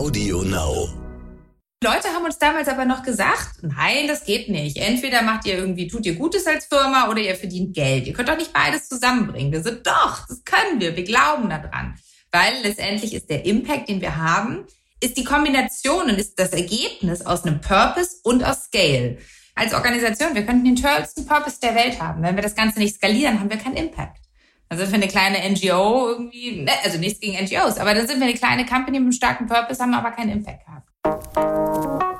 Audio Now. Leute haben uns damals aber noch gesagt, nein, das geht nicht. Entweder macht ihr irgendwie, tut ihr Gutes als Firma oder ihr verdient Geld. Ihr könnt doch nicht beides zusammenbringen. Wir sind doch, das können wir. Wir glauben daran. Weil letztendlich ist der Impact, den wir haben, ist die Kombination und ist das Ergebnis aus einem Purpose und aus Scale. Als Organisation, wir könnten den tollsten Purpose der Welt haben. Wenn wir das Ganze nicht skalieren, haben wir keinen Impact. Also für eine kleine NGO irgendwie, ne, also nichts gegen NGOs, aber dann sind wir eine kleine Company mit einem starken Purpose, haben aber keinen Impact gehabt.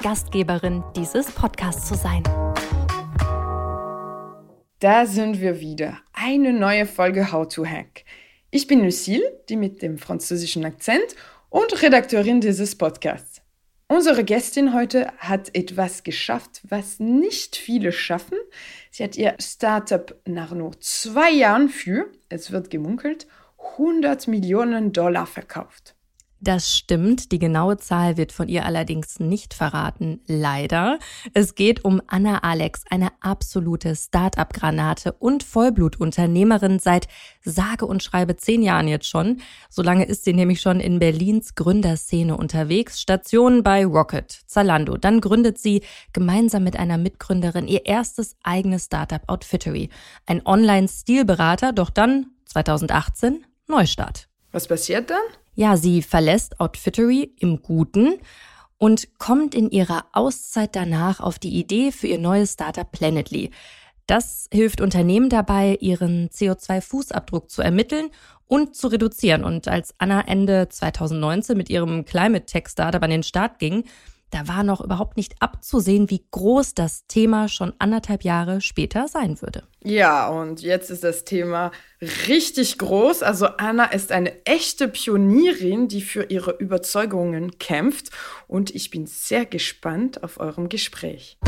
Gastgeberin dieses Podcasts zu sein. Da sind wir wieder. Eine neue Folge How to Hack. Ich bin Lucille, die mit dem französischen Akzent und Redakteurin dieses Podcasts. Unsere Gästin heute hat etwas geschafft, was nicht viele schaffen. Sie hat ihr Startup nach nur zwei Jahren für, es wird gemunkelt, 100 Millionen Dollar verkauft. Das stimmt, die genaue Zahl wird von ihr allerdings nicht verraten, leider. Es geht um Anna Alex, eine absolute Start-up-Granate und Vollblutunternehmerin seit sage und schreibe zehn Jahren jetzt schon. So lange ist sie nämlich schon in Berlins Gründerszene unterwegs, Stationen bei Rocket, Zalando. Dann gründet sie gemeinsam mit einer Mitgründerin ihr erstes eigenes Startup Outfittery, ein Online-Stilberater, doch dann 2018 Neustart. Was passiert dann? Ja, sie verlässt Outfittery im Guten und kommt in ihrer Auszeit danach auf die Idee für ihr neues Startup Planetly. Das hilft Unternehmen dabei, ihren CO2-Fußabdruck zu ermitteln und zu reduzieren. Und als Anna Ende 2019 mit ihrem Climate Tech Startup an den Start ging, da war noch überhaupt nicht abzusehen, wie groß das Thema schon anderthalb Jahre später sein würde. Ja, und jetzt ist das Thema richtig groß. Also Anna ist eine echte Pionierin, die für ihre Überzeugungen kämpft. Und ich bin sehr gespannt auf eurem Gespräch.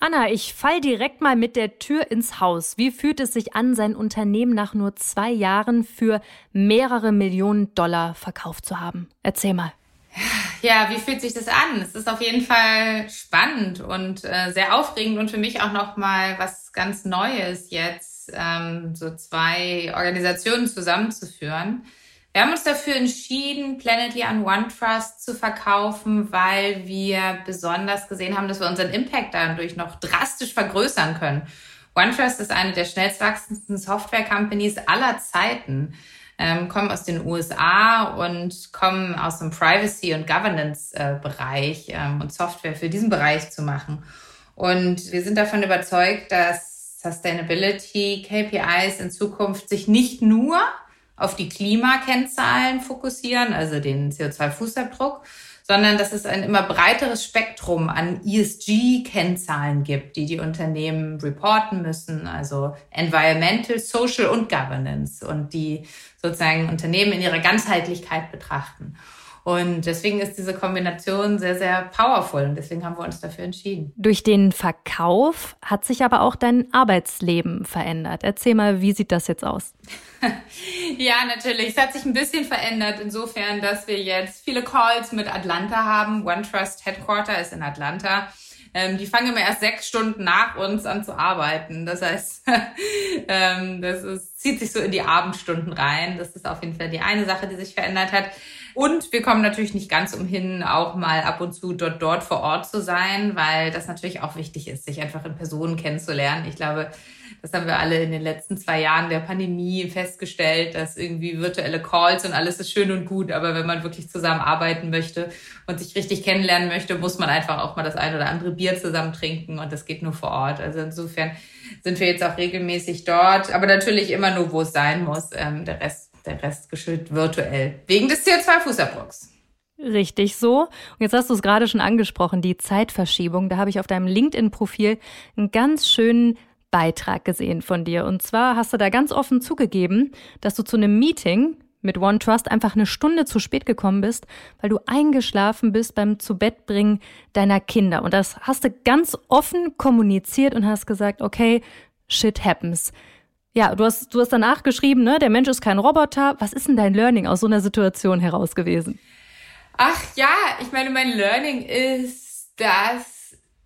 Anna, ich fall direkt mal mit der Tür ins Haus. Wie fühlt es sich an, sein Unternehmen nach nur zwei Jahren für mehrere Millionen Dollar verkauft zu haben? Erzähl mal. Ja, wie fühlt sich das an? Es ist auf jeden Fall spannend und äh, sehr aufregend und für mich auch noch mal was ganz Neues jetzt, ähm, so zwei Organisationen zusammenzuführen. Wir haben uns dafür entschieden, Planetly an OneTrust zu verkaufen, weil wir besonders gesehen haben, dass wir unseren Impact dadurch noch drastisch vergrößern können. OneTrust ist eine der schnellst wachsendsten Software-Companies aller Zeiten ähm, kommen aus den USA und kommen aus dem Privacy- und Governance-Bereich ähm, und Software für diesen Bereich zu machen. Und wir sind davon überzeugt, dass Sustainability KPIs in Zukunft sich nicht nur auf die Klimakennzahlen fokussieren, also den CO2-Fußabdruck, sondern dass es ein immer breiteres Spektrum an ESG-Kennzahlen gibt, die die Unternehmen reporten müssen, also Environmental, Social und Governance und die sozusagen Unternehmen in ihrer Ganzheitlichkeit betrachten. Und deswegen ist diese Kombination sehr, sehr powerful und deswegen haben wir uns dafür entschieden. Durch den Verkauf hat sich aber auch dein Arbeitsleben verändert. Erzähl mal, wie sieht das jetzt aus? ja, natürlich. Es hat sich ein bisschen verändert insofern, dass wir jetzt viele Calls mit Atlanta haben. OneTrust Headquarter ist in Atlanta. Ähm, die fangen immer erst sechs Stunden nach uns an zu arbeiten. Das heißt, ähm, das ist, zieht sich so in die Abendstunden rein. Das ist auf jeden Fall die eine Sache, die sich verändert hat. Und wir kommen natürlich nicht ganz umhin, auch mal ab und zu dort, dort vor Ort zu sein, weil das natürlich auch wichtig ist, sich einfach in Personen kennenzulernen. Ich glaube, das haben wir alle in den letzten zwei Jahren der Pandemie festgestellt, dass irgendwie virtuelle Calls und alles ist schön und gut, aber wenn man wirklich zusammenarbeiten möchte und sich richtig kennenlernen möchte, muss man einfach auch mal das ein oder andere Bier zusammen trinken und das geht nur vor Ort. Also insofern sind wir jetzt auch regelmäßig dort, aber natürlich immer nur, wo es sein muss. Ähm, der Rest der Rest geschüttet virtuell. Wegen des CO2-Fußabdrucks. Richtig so. Und jetzt hast du es gerade schon angesprochen, die Zeitverschiebung. Da habe ich auf deinem LinkedIn-Profil einen ganz schönen Beitrag gesehen von dir. Und zwar hast du da ganz offen zugegeben, dass du zu einem Meeting mit OneTrust einfach eine Stunde zu spät gekommen bist, weil du eingeschlafen bist beim Zubettbringen deiner Kinder. Und das hast du ganz offen kommuniziert und hast gesagt, okay, shit happens. Ja, du hast, du hast danach geschrieben, ne, der Mensch ist kein Roboter. Was ist denn dein Learning aus so einer Situation heraus gewesen? Ach ja, ich meine, mein Learning ist, dass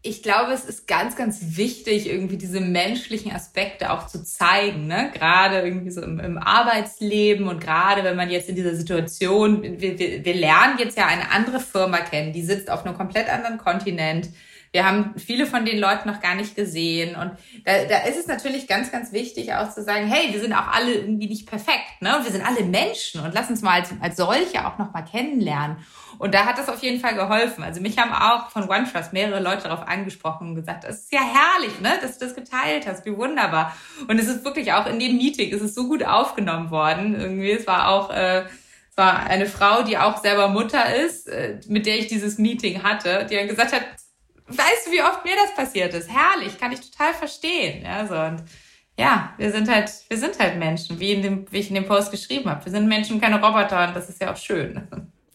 ich glaube, es ist ganz, ganz wichtig, irgendwie diese menschlichen Aspekte auch zu zeigen, ne? Gerade irgendwie so im, im Arbeitsleben und gerade wenn man jetzt in dieser Situation, wir, wir, wir lernen jetzt ja eine andere Firma kennen, die sitzt auf einem komplett anderen Kontinent. Wir haben viele von den Leuten noch gar nicht gesehen. Und da, da ist es natürlich ganz, ganz wichtig auch zu sagen, hey, wir sind auch alle irgendwie nicht perfekt, ne? Wir sind alle Menschen und lass uns mal als, als solche auch noch mal kennenlernen. Und da hat das auf jeden Fall geholfen. Also mich haben auch von OneTrust mehrere Leute darauf angesprochen und gesagt, es ist ja herrlich, ne, dass du das geteilt hast, wie wunderbar. Und es ist wirklich auch in dem Meeting, es ist so gut aufgenommen worden. Irgendwie, es war auch, äh, es war eine Frau, die auch selber Mutter ist, äh, mit der ich dieses Meeting hatte, die dann gesagt hat, weißt du, wie oft mir das passiert ist? Herrlich, kann ich total verstehen. Ja, so und ja, wir sind halt, wir sind halt Menschen, wie in dem, wie ich in dem Post geschrieben habe. Wir sind Menschen, keine Roboter und das ist ja auch schön.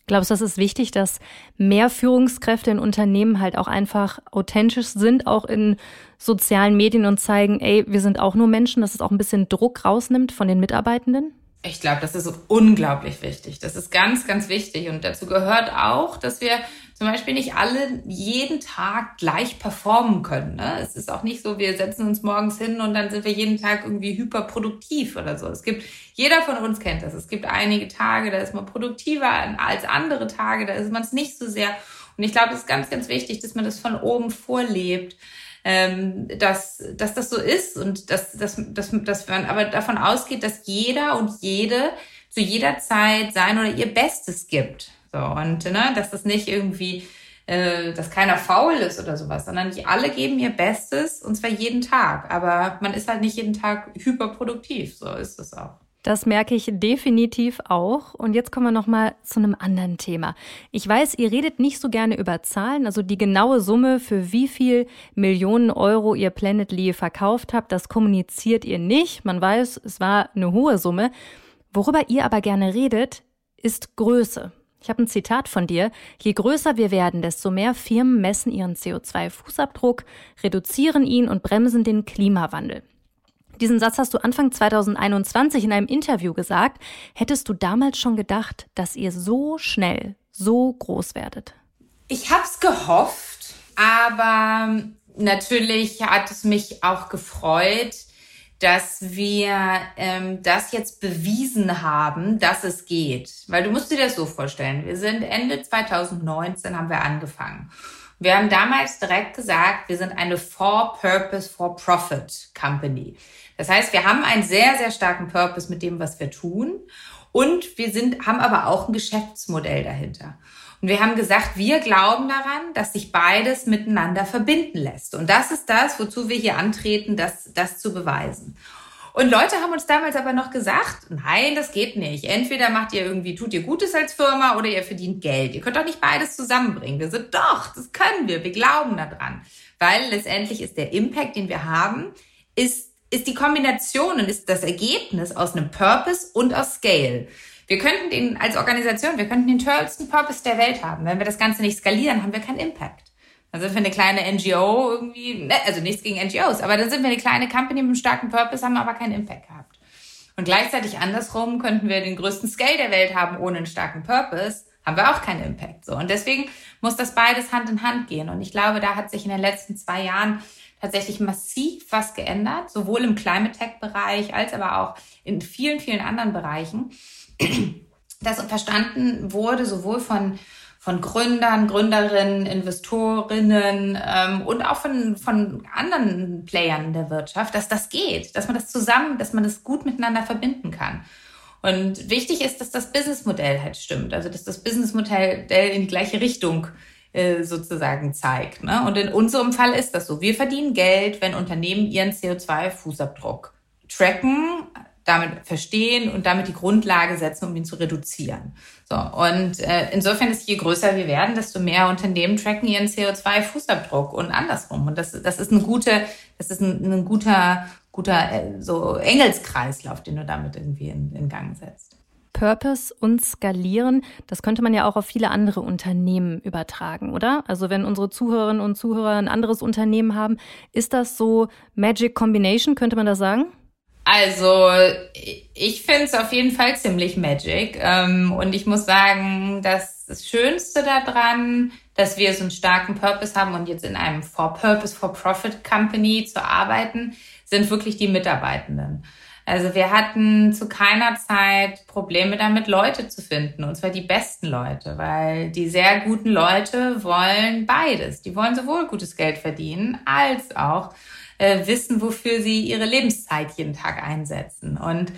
Glaubst du, das ist wichtig, dass mehr Führungskräfte in Unternehmen halt auch einfach authentisch sind, auch in sozialen Medien und zeigen, ey, wir sind auch nur Menschen, dass es auch ein bisschen Druck rausnimmt von den Mitarbeitenden? Ich glaube, das ist unglaublich wichtig. Das ist ganz, ganz wichtig. Und dazu gehört auch, dass wir zum Beispiel nicht alle jeden Tag gleich performen können. Ne? Es ist auch nicht so, wir setzen uns morgens hin und dann sind wir jeden Tag irgendwie hyperproduktiv oder so. Es gibt, jeder von uns kennt das. Es gibt einige Tage, da ist man produktiver als andere Tage, da ist man es nicht so sehr. Und ich glaube, es ist ganz, ganz wichtig, dass man das von oben vorlebt. Ähm, dass, dass das so ist und dass, dass, dass, dass man aber davon ausgeht, dass jeder und jede zu jeder Zeit sein oder ihr Bestes gibt. So, und ne, dass das nicht irgendwie, äh, dass keiner faul ist oder sowas, sondern die alle geben ihr Bestes und zwar jeden Tag. Aber man ist halt nicht jeden Tag hyperproduktiv. So ist es auch. Das merke ich definitiv auch. Und jetzt kommen wir noch mal zu einem anderen Thema. Ich weiß, ihr redet nicht so gerne über Zahlen, also die genaue Summe, für wie viel Millionen Euro ihr Planetly verkauft habt, das kommuniziert ihr nicht. Man weiß, es war eine hohe Summe. Worüber ihr aber gerne redet, ist Größe. Ich habe ein Zitat von dir. Je größer wir werden, desto mehr Firmen messen ihren CO2-Fußabdruck, reduzieren ihn und bremsen den Klimawandel. Diesen Satz hast du Anfang 2021 in einem Interview gesagt. Hättest du damals schon gedacht, dass ihr so schnell, so groß werdet? Ich habe es gehofft, aber natürlich hat es mich auch gefreut, dass wir ähm, das jetzt bewiesen haben, dass es geht. Weil du musst dir das so vorstellen. Wir sind Ende 2019 haben wir angefangen. Wir haben damals direkt gesagt, wir sind eine For-Purpose, For-Profit Company. Das heißt, wir haben einen sehr, sehr starken Purpose mit dem, was wir tun. Und wir sind, haben aber auch ein Geschäftsmodell dahinter. Und wir haben gesagt, wir glauben daran, dass sich beides miteinander verbinden lässt. Und das ist das, wozu wir hier antreten, das, das zu beweisen. Und Leute haben uns damals aber noch gesagt, nein, das geht nicht. Entweder macht ihr irgendwie, tut ihr Gutes als Firma oder ihr verdient Geld. Ihr könnt doch nicht beides zusammenbringen. Wir sind doch, das können wir. Wir glauben daran. Weil letztendlich ist der Impact, den wir haben, ist, ist die Kombination und ist das Ergebnis aus einem Purpose und aus Scale. Wir könnten den als Organisation, wir könnten den tollsten Purpose der Welt haben. Wenn wir das Ganze nicht skalieren, haben wir keinen Impact. Also für eine kleine NGO irgendwie, ne, also nichts gegen NGOs, aber dann sind wir eine kleine Company mit einem starken Purpose, haben aber keinen Impact gehabt. Und gleichzeitig andersrum könnten wir den größten Scale der Welt haben ohne einen starken Purpose, haben wir auch keinen Impact. So. Und deswegen muss das beides Hand in Hand gehen. Und ich glaube, da hat sich in den letzten zwei Jahren tatsächlich massiv was geändert, sowohl im Climate Tech Bereich als aber auch in vielen, vielen anderen Bereichen das verstanden wurde, sowohl von, von Gründern, Gründerinnen, Investorinnen ähm, und auch von, von anderen Playern in der Wirtschaft, dass das geht, dass man das zusammen, dass man das gut miteinander verbinden kann. Und wichtig ist, dass das Businessmodell halt stimmt, also dass das Businessmodell in die gleiche Richtung äh, sozusagen zeigt. Ne? Und in unserem Fall ist das so. Wir verdienen Geld, wenn Unternehmen ihren CO2-Fußabdruck tracken, damit verstehen und damit die Grundlage setzen, um ihn zu reduzieren. So und äh, insofern ist je größer wir werden, desto mehr Unternehmen tracken ihren CO2-Fußabdruck und andersrum. Und das, das ist eine gute, das ist ein, ein guter, guter äh, so Engelskreislauf, den du damit irgendwie in, in Gang setzt. Purpose und Skalieren, das könnte man ja auch auf viele andere Unternehmen übertragen, oder? Also wenn unsere Zuhörerinnen und Zuhörer ein anderes Unternehmen haben, ist das so Magic Combination, könnte man das sagen? Also ich finde es auf jeden Fall ziemlich magic. Ähm, und ich muss sagen, das Schönste daran, dass wir so einen starken Purpose haben und jetzt in einem For-Purpose, For-Profit Company zu arbeiten, sind wirklich die Mitarbeitenden. Also wir hatten zu keiner Zeit Probleme damit, Leute zu finden, und zwar die besten Leute, weil die sehr guten Leute wollen beides. Die wollen sowohl gutes Geld verdienen als auch äh, wissen, wofür sie ihre Lebenszeit jeden Tag einsetzen. Und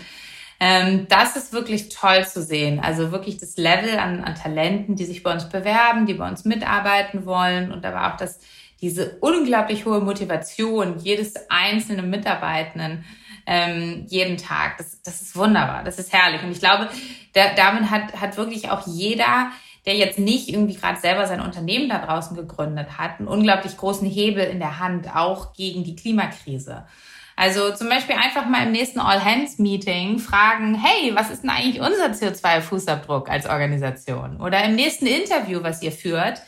ähm, das ist wirklich toll zu sehen. Also wirklich das Level an, an Talenten, die sich bei uns bewerben, die bei uns mitarbeiten wollen und aber auch das, diese unglaublich hohe Motivation jedes einzelnen Mitarbeitenden ähm, jeden Tag. Das, das ist wunderbar, das ist herrlich. Und ich glaube, da, damit hat, hat wirklich auch jeder, der jetzt nicht irgendwie gerade selber sein Unternehmen da draußen gegründet hat, einen unglaublich großen Hebel in der Hand, auch gegen die Klimakrise. Also zum Beispiel einfach mal im nächsten All-Hands-Meeting fragen, hey, was ist denn eigentlich unser CO2-Fußabdruck als Organisation? Oder im nächsten Interview, was ihr führt,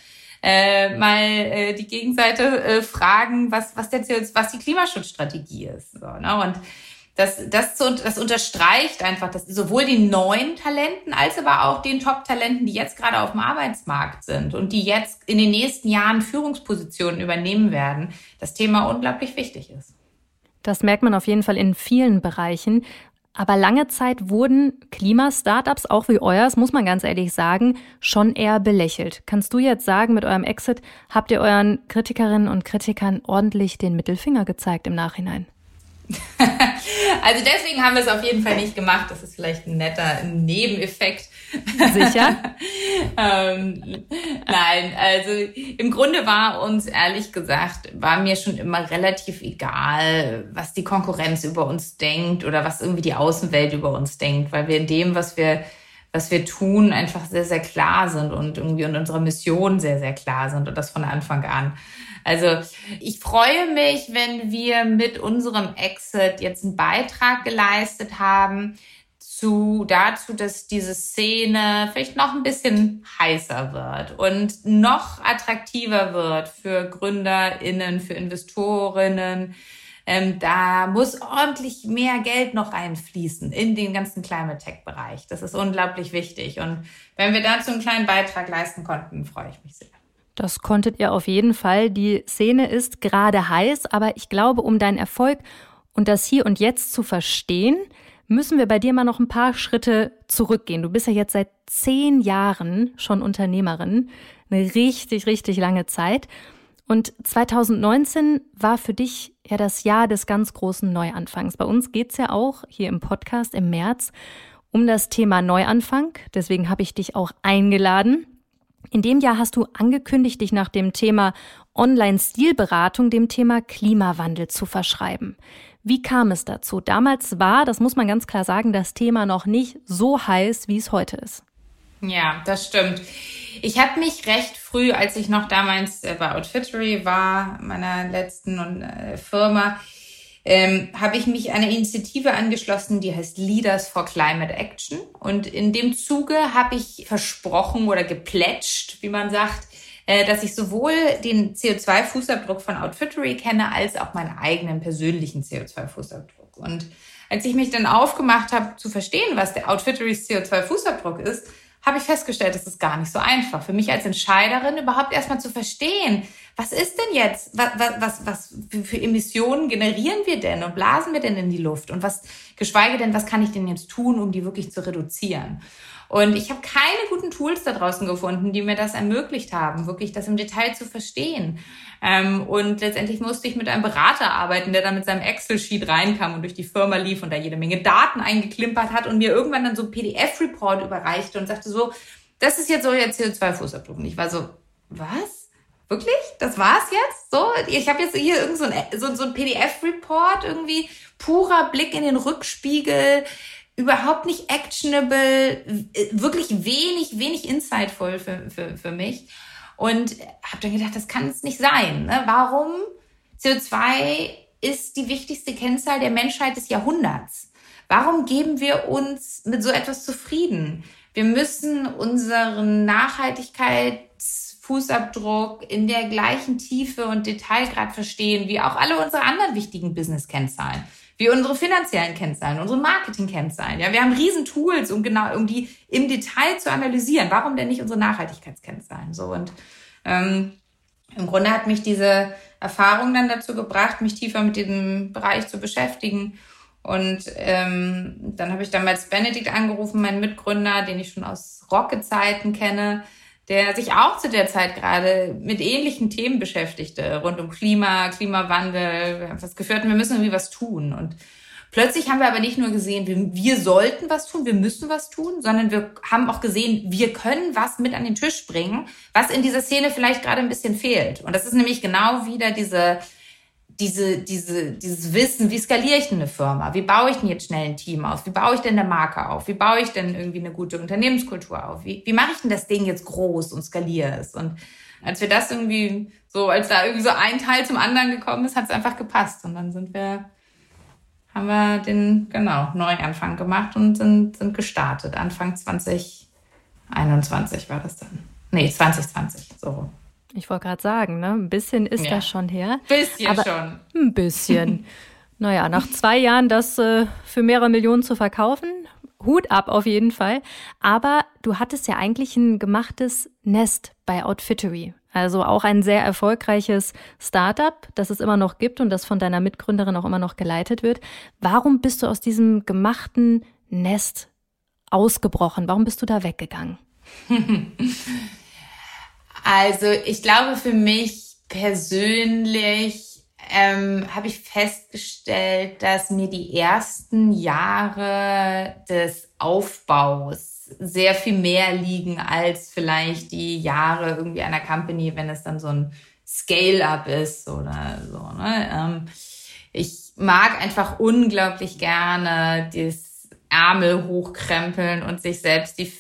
äh, mal äh, die Gegenseite äh, fragen, was, was, der, was die Klimaschutzstrategie ist. So, ne? Und das, das, das unterstreicht einfach, dass sowohl den neuen Talenten als aber auch den Top-Talenten, die jetzt gerade auf dem Arbeitsmarkt sind und die jetzt in den nächsten Jahren Führungspositionen übernehmen werden, das Thema unglaublich wichtig ist. Das merkt man auf jeden Fall in vielen Bereichen. Aber lange Zeit wurden Klimastartups, auch wie euers, muss man ganz ehrlich sagen, schon eher belächelt. Kannst du jetzt sagen, mit eurem Exit habt ihr euren Kritikerinnen und Kritikern ordentlich den Mittelfinger gezeigt im Nachhinein? also deswegen haben wir es auf jeden Fall nicht gemacht. Das ist vielleicht ein netter Nebeneffekt. Sicher? ähm, nein, also im Grunde war uns ehrlich gesagt, war mir schon immer relativ egal, was die Konkurrenz über uns denkt oder was irgendwie die Außenwelt über uns denkt, weil wir in dem, was wir was wir tun, einfach sehr, sehr klar sind und irgendwie in unserer Mission sehr, sehr klar sind und das von Anfang an. Also ich freue mich, wenn wir mit unserem Exit jetzt einen Beitrag geleistet haben zu, dazu, dass diese Szene vielleicht noch ein bisschen heißer wird und noch attraktiver wird für GründerInnen, für Investorinnen. Ähm, da muss ordentlich mehr Geld noch einfließen in den ganzen Climate Tech Bereich. Das ist unglaublich wichtig. Und wenn wir dazu einen kleinen Beitrag leisten konnten, freue ich mich sehr. Das konntet ihr auf jeden Fall. Die Szene ist gerade heiß, aber ich glaube, um deinen Erfolg und das Hier und Jetzt zu verstehen, müssen wir bei dir mal noch ein paar Schritte zurückgehen. Du bist ja jetzt seit zehn Jahren schon Unternehmerin. Eine richtig, richtig lange Zeit. Und 2019 war für dich ja das Jahr des ganz großen Neuanfangs. Bei uns geht's ja auch hier im Podcast im März um das Thema Neuanfang. Deswegen habe ich dich auch eingeladen. In dem Jahr hast du angekündigt, dich nach dem Thema Online-Stilberatung dem Thema Klimawandel zu verschreiben. Wie kam es dazu? Damals war, das muss man ganz klar sagen, das Thema noch nicht so heiß, wie es heute ist. Ja, das stimmt. Ich habe mich recht früh, als ich noch damals äh, bei Outfittery war, meiner letzten äh, Firma, ähm, habe ich mich einer Initiative angeschlossen, die heißt Leaders for Climate Action. Und in dem Zuge habe ich versprochen oder geplätscht, wie man sagt, äh, dass ich sowohl den CO2-Fußabdruck von Outfittery kenne, als auch meinen eigenen persönlichen CO2-Fußabdruck. Und als ich mich dann aufgemacht habe, zu verstehen, was der Outfitterys CO2-Fußabdruck ist, habe ich festgestellt, das ist gar nicht so einfach. Für mich als Entscheiderin überhaupt erstmal zu verstehen, was ist denn jetzt, was, was, was für Emissionen generieren wir denn und blasen wir denn in die Luft und was, geschweige denn, was kann ich denn jetzt tun, um die wirklich zu reduzieren? Und ich habe keine guten Tools da draußen gefunden, die mir das ermöglicht haben, wirklich das im Detail zu verstehen. Ähm, und letztendlich musste ich mit einem Berater arbeiten, der dann mit seinem Excel-Sheet reinkam und durch die Firma lief und da jede Menge Daten eingeklimpert hat und mir irgendwann dann so ein PDF-Report überreichte und sagte so, das ist jetzt so euer CO2-Fußabdruck. Und ich war so, was? Wirklich? Das war's jetzt? So, ich habe jetzt hier irgend so ein, so, so ein PDF-Report, irgendwie purer Blick in den Rückspiegel überhaupt nicht actionable, wirklich wenig, wenig insightful für, für, für mich. Und habe dann gedacht, das kann es nicht sein. Ne? Warum? CO2 ist die wichtigste Kennzahl der Menschheit des Jahrhunderts. warum geben wir uns mit so etwas zufrieden? Wir müssen unseren Nachhaltigkeitsfußabdruck in der gleichen Tiefe und Detailgrad verstehen, wie auch alle unsere anderen wichtigen Business-Kennzahlen wie unsere finanziellen Kennzahlen, unsere Marketing-Kennzahlen. Ja, wir haben riesen Tools, um genau, um die im Detail zu analysieren. Warum denn nicht unsere Nachhaltigkeitskennzahlen? So und ähm, im Grunde hat mich diese Erfahrung dann dazu gebracht, mich tiefer mit diesem Bereich zu beschäftigen. Und ähm, dann habe ich damals Benedikt angerufen, meinen Mitgründer, den ich schon aus Rocke-Zeiten kenne, der sich auch zu der Zeit gerade mit ähnlichen Themen beschäftigte, rund um Klima, Klimawandel. Wir haben das geführt, wir müssen irgendwie was tun. Und plötzlich haben wir aber nicht nur gesehen, wir, wir sollten was tun, wir müssen was tun, sondern wir haben auch gesehen, wir können was mit an den Tisch bringen, was in dieser Szene vielleicht gerade ein bisschen fehlt. Und das ist nämlich genau wieder diese diese, diese, dieses Wissen, wie skaliere ich denn eine Firma? Wie baue ich denn jetzt schnell ein Team aus? Wie baue ich denn eine Marke auf? Wie baue ich denn irgendwie eine gute Unternehmenskultur auf? Wie, wie mache ich denn das Ding jetzt groß und skaliere es? Und als wir das irgendwie so, als da irgendwie so ein Teil zum anderen gekommen ist, hat es einfach gepasst. Und dann sind wir, haben wir den, genau, Neuanfang gemacht und sind, sind gestartet. Anfang 2021 war das dann. Nee, 2020, so ich wollte gerade sagen, ne? ein bisschen ist ja. das schon her. Bisschen aber schon. Ein bisschen. naja, nach zwei Jahren das äh, für mehrere Millionen zu verkaufen, Hut ab auf jeden Fall. Aber du hattest ja eigentlich ein gemachtes Nest bei Outfittery. Also auch ein sehr erfolgreiches Startup, das es immer noch gibt und das von deiner Mitgründerin auch immer noch geleitet wird. Warum bist du aus diesem gemachten Nest ausgebrochen? Warum bist du da weggegangen? Also ich glaube für mich persönlich ähm, habe ich festgestellt, dass mir die ersten Jahre des Aufbaus sehr viel mehr liegen als vielleicht die Jahre irgendwie einer Company, wenn es dann so ein Scale-up ist oder so. Ne? Ähm, ich mag einfach unglaublich gerne das Ärmel hochkrempeln und sich selbst die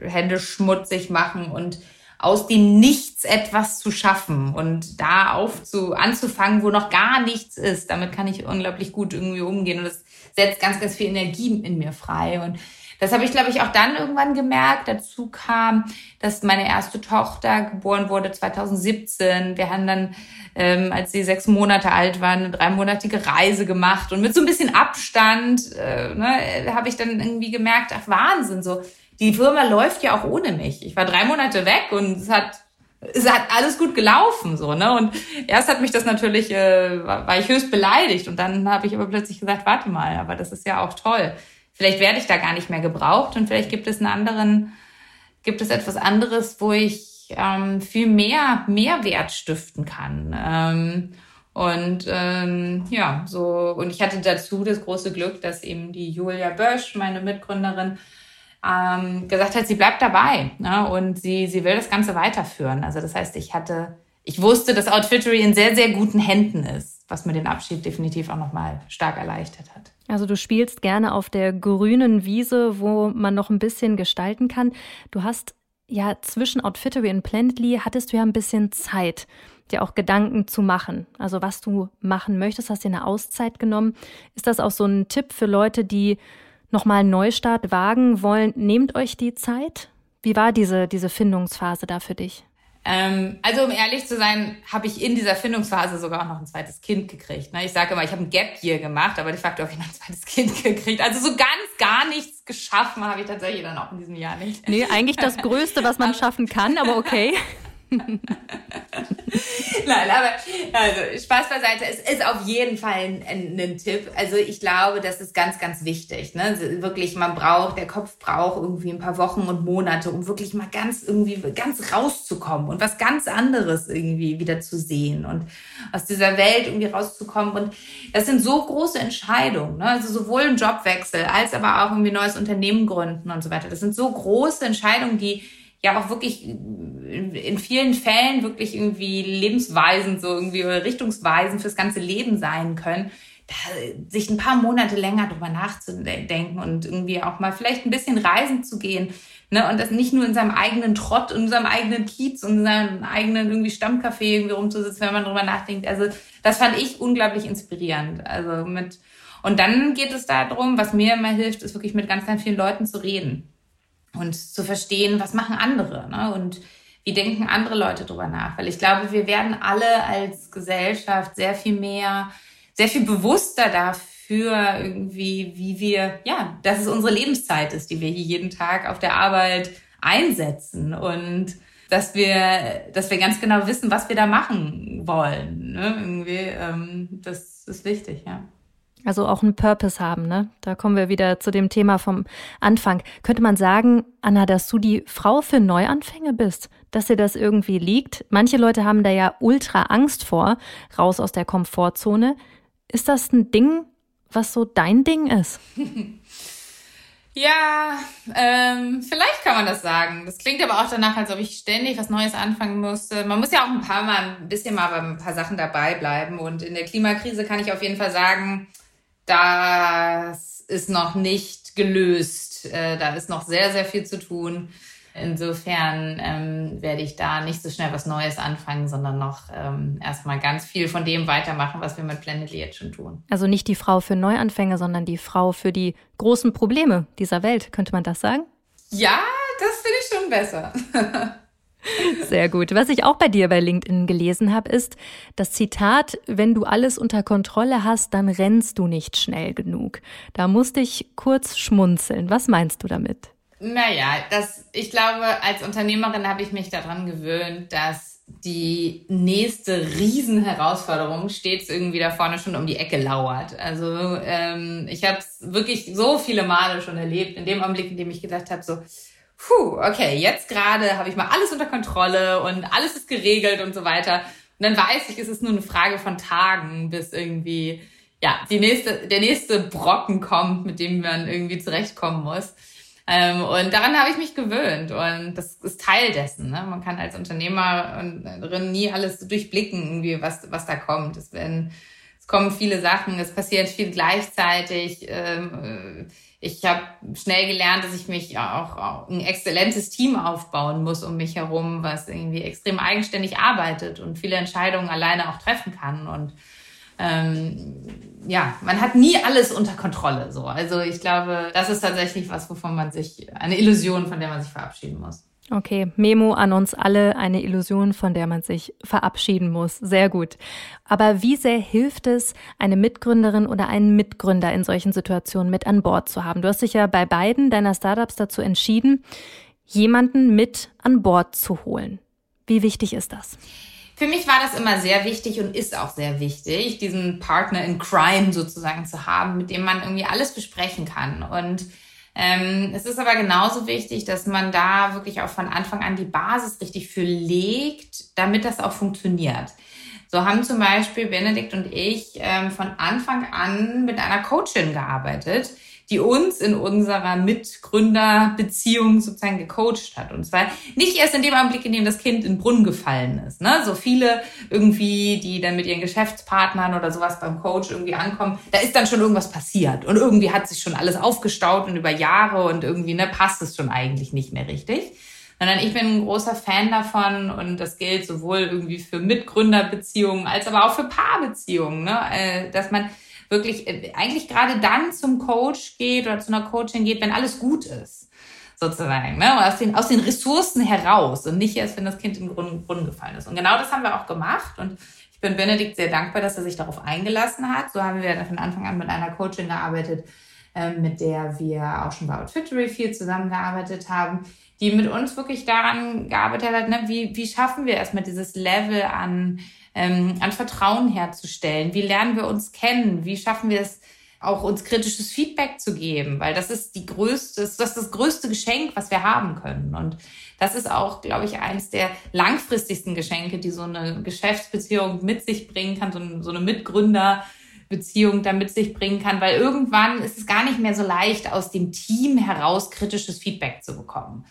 Hände schmutzig machen und aus dem Nichts etwas zu schaffen und da aufzu, anzufangen, wo noch gar nichts ist. Damit kann ich unglaublich gut irgendwie umgehen und das setzt ganz, ganz viel Energie in mir frei und das habe ich, glaube ich, auch dann irgendwann gemerkt. Dazu kam, dass meine erste Tochter geboren wurde 2017. Wir haben dann, ähm, als sie sechs Monate alt war, eine dreimonatige Reise gemacht. Und mit so ein bisschen Abstand äh, ne, habe ich dann irgendwie gemerkt, ach Wahnsinn, so die Firma läuft ja auch ohne mich. Ich war drei Monate weg und es hat es hat alles gut gelaufen so ne? Und erst hat mich das natürlich äh, war ich höchst beleidigt und dann habe ich aber plötzlich gesagt warte mal aber das ist ja auch toll. Vielleicht werde ich da gar nicht mehr gebraucht und vielleicht gibt es einen anderen gibt es etwas anderes wo ich ähm, viel mehr Mehrwert stiften kann. Ähm, und ähm, ja so und ich hatte dazu das große Glück dass eben die Julia Bösch meine Mitgründerin ähm, gesagt hat, sie bleibt dabei ne? und sie, sie will das Ganze weiterführen. Also das heißt, ich hatte, ich wusste, dass Outfittery in sehr, sehr guten Händen ist, was mir den Abschied definitiv auch nochmal stark erleichtert hat. Also du spielst gerne auf der grünen Wiese, wo man noch ein bisschen gestalten kann. Du hast ja zwischen Outfittery und Plantly hattest du ja ein bisschen Zeit, dir auch Gedanken zu machen. Also was du machen möchtest, hast dir eine Auszeit genommen. Ist das auch so ein Tipp für Leute, die nochmal einen Neustart wagen wollen, nehmt euch die Zeit. Wie war diese, diese Findungsphase da für dich? Ähm, also um ehrlich zu sein, habe ich in dieser Findungsphase sogar auch noch ein zweites Kind gekriegt. Ne? Ich sage immer, ich habe ein Gap Year gemacht, aber de facto habe ich noch ein zweites Kind gekriegt. Also so ganz gar nichts geschaffen habe ich tatsächlich dann auch in diesem Jahr nicht. Nee, eigentlich das Größte, was man schaffen kann, aber okay. Nein, aber also Spaß beiseite. Es ist auf jeden Fall ein, ein, ein, Tipp. Also ich glaube, das ist ganz, ganz wichtig. Ne? Wirklich, man braucht, der Kopf braucht irgendwie ein paar Wochen und Monate, um wirklich mal ganz irgendwie ganz rauszukommen und was ganz anderes irgendwie wieder zu sehen und aus dieser Welt irgendwie rauszukommen. Und das sind so große Entscheidungen. Ne? Also sowohl ein Jobwechsel als aber auch irgendwie neues Unternehmen gründen und so weiter. Das sind so große Entscheidungen, die ja auch wirklich in vielen Fällen wirklich irgendwie lebensweisend, so irgendwie richtungsweisend fürs ganze Leben sein können, da, sich ein paar Monate länger drüber nachzudenken und irgendwie auch mal vielleicht ein bisschen reisen zu gehen. Ne? Und das nicht nur in seinem eigenen Trott, in seinem eigenen Kiez in seinem eigenen irgendwie Stammcafé irgendwie rumzusitzen, wenn man drüber nachdenkt. Also das fand ich unglaublich inspirierend. Also mit Und dann geht es darum, was mir immer hilft, ist wirklich mit ganz, ganz vielen Leuten zu reden und zu verstehen, was machen andere ne? und wie denken andere Leute drüber nach. Weil ich glaube, wir werden alle als Gesellschaft sehr viel mehr, sehr viel bewusster dafür irgendwie, wie wir, ja, dass es unsere Lebenszeit ist, die wir hier jeden Tag auf der Arbeit einsetzen und dass wir, dass wir ganz genau wissen, was wir da machen wollen. Ne? Irgendwie, ähm, das ist wichtig, ja. Also auch einen Purpose haben, ne? Da kommen wir wieder zu dem Thema vom Anfang. Könnte man sagen, Anna, dass du die Frau für Neuanfänge bist? Dass dir das irgendwie liegt? Manche Leute haben da ja ultra Angst vor, raus aus der Komfortzone. Ist das ein Ding, was so dein Ding ist? Ja, ähm, vielleicht kann man das sagen. Das klingt aber auch danach, als ob ich ständig was Neues anfangen musste. Man muss ja auch ein paar Mal ein bisschen mal bei ein paar Sachen dabei bleiben. Und in der Klimakrise kann ich auf jeden Fall sagen, das ist noch nicht gelöst. Äh, da ist noch sehr, sehr viel zu tun. Insofern ähm, werde ich da nicht so schnell was Neues anfangen, sondern noch ähm, erstmal ganz viel von dem weitermachen, was wir mit Planetly jetzt schon tun. Also nicht die Frau für Neuanfänge, sondern die Frau für die großen Probleme dieser Welt, könnte man das sagen? Ja, das finde ich schon besser. Sehr gut. Was ich auch bei dir bei LinkedIn gelesen habe, ist das Zitat, wenn du alles unter Kontrolle hast, dann rennst du nicht schnell genug. Da musste ich kurz schmunzeln. Was meinst du damit? Naja, das, ich glaube, als Unternehmerin habe ich mich daran gewöhnt, dass die nächste Riesenherausforderung stets irgendwie da vorne schon um die Ecke lauert. Also ähm, ich habe es wirklich so viele Male schon erlebt, in dem Augenblick, in dem ich gedacht habe, so, puh, okay, jetzt gerade habe ich mal alles unter Kontrolle und alles ist geregelt und so weiter. Und dann weiß ich, es ist nur eine Frage von Tagen, bis irgendwie ja die nächste, der nächste Brocken kommt, mit dem man irgendwie zurechtkommen muss. Ähm, und daran habe ich mich gewöhnt und das ist Teil dessen. Ne? Man kann als Unternehmerin nie alles durchblicken, irgendwie, was, was da kommt. Es, werden, es kommen viele Sachen, es passiert viel gleichzeitig. Ähm, ich habe schnell gelernt, dass ich mich auch, auch ein exzellentes Team aufbauen muss um mich herum, was irgendwie extrem eigenständig arbeitet und viele Entscheidungen alleine auch treffen kann. Und ähm, ja, man hat nie alles unter Kontrolle. So, also ich glaube, das ist tatsächlich was, wovon man sich eine Illusion, von der man sich verabschieden muss. Okay, Memo an uns alle, eine Illusion, von der man sich verabschieden muss. Sehr gut. Aber wie sehr hilft es, eine Mitgründerin oder einen Mitgründer in solchen Situationen mit an Bord zu haben? Du hast dich ja bei beiden deiner Startups dazu entschieden, jemanden mit an Bord zu holen. Wie wichtig ist das? Für mich war das immer sehr wichtig und ist auch sehr wichtig, diesen Partner in Crime sozusagen zu haben, mit dem man irgendwie alles besprechen kann. Und ähm, es ist aber genauso wichtig, dass man da wirklich auch von Anfang an die Basis richtig für legt, damit das auch funktioniert. So haben zum Beispiel Benedikt und ich ähm, von Anfang an mit einer Coachin gearbeitet, die uns in unserer Mitgründerbeziehung sozusagen gecoacht hat. Und zwar nicht erst in dem Augenblick, in dem das Kind in den Brunnen gefallen ist. Ne? So viele irgendwie, die dann mit ihren Geschäftspartnern oder sowas beim Coach irgendwie ankommen, da ist dann schon irgendwas passiert. Und irgendwie hat sich schon alles aufgestaut und über Jahre und irgendwie ne, passt es schon eigentlich nicht mehr richtig sondern ich bin ein großer Fan davon und das gilt sowohl irgendwie für Mitgründerbeziehungen als aber auch für Paarbeziehungen, ne? Äh, dass man wirklich äh, eigentlich gerade dann zum Coach geht oder zu einer Coaching geht, wenn alles gut ist, sozusagen, ne? Aus den, aus den Ressourcen heraus und nicht erst, wenn das Kind in den Brunnen gefallen ist. Und genau das haben wir auch gemacht und ich bin Benedikt sehr dankbar, dass er sich darauf eingelassen hat. So haben wir von Anfang an mit einer Coaching gearbeitet, ähm, mit der wir auch schon bei Outfittery viel zusammengearbeitet haben, die mit uns wirklich daran gearbeitet hat, ne, wie, wie schaffen wir erstmal dieses Level an ähm, an Vertrauen herzustellen? Wie lernen wir uns kennen? Wie schaffen wir es, auch uns kritisches Feedback zu geben? Weil das ist die größte, das ist das größte Geschenk, was wir haben können. Und das ist auch, glaube ich, eines der langfristigsten Geschenke, die so eine Geschäftsbeziehung mit sich bringen kann, so eine, so eine Mitgründerbeziehung da mit sich bringen kann, weil irgendwann ist es gar nicht mehr so leicht, aus dem Team heraus kritisches Feedback zu bekommen.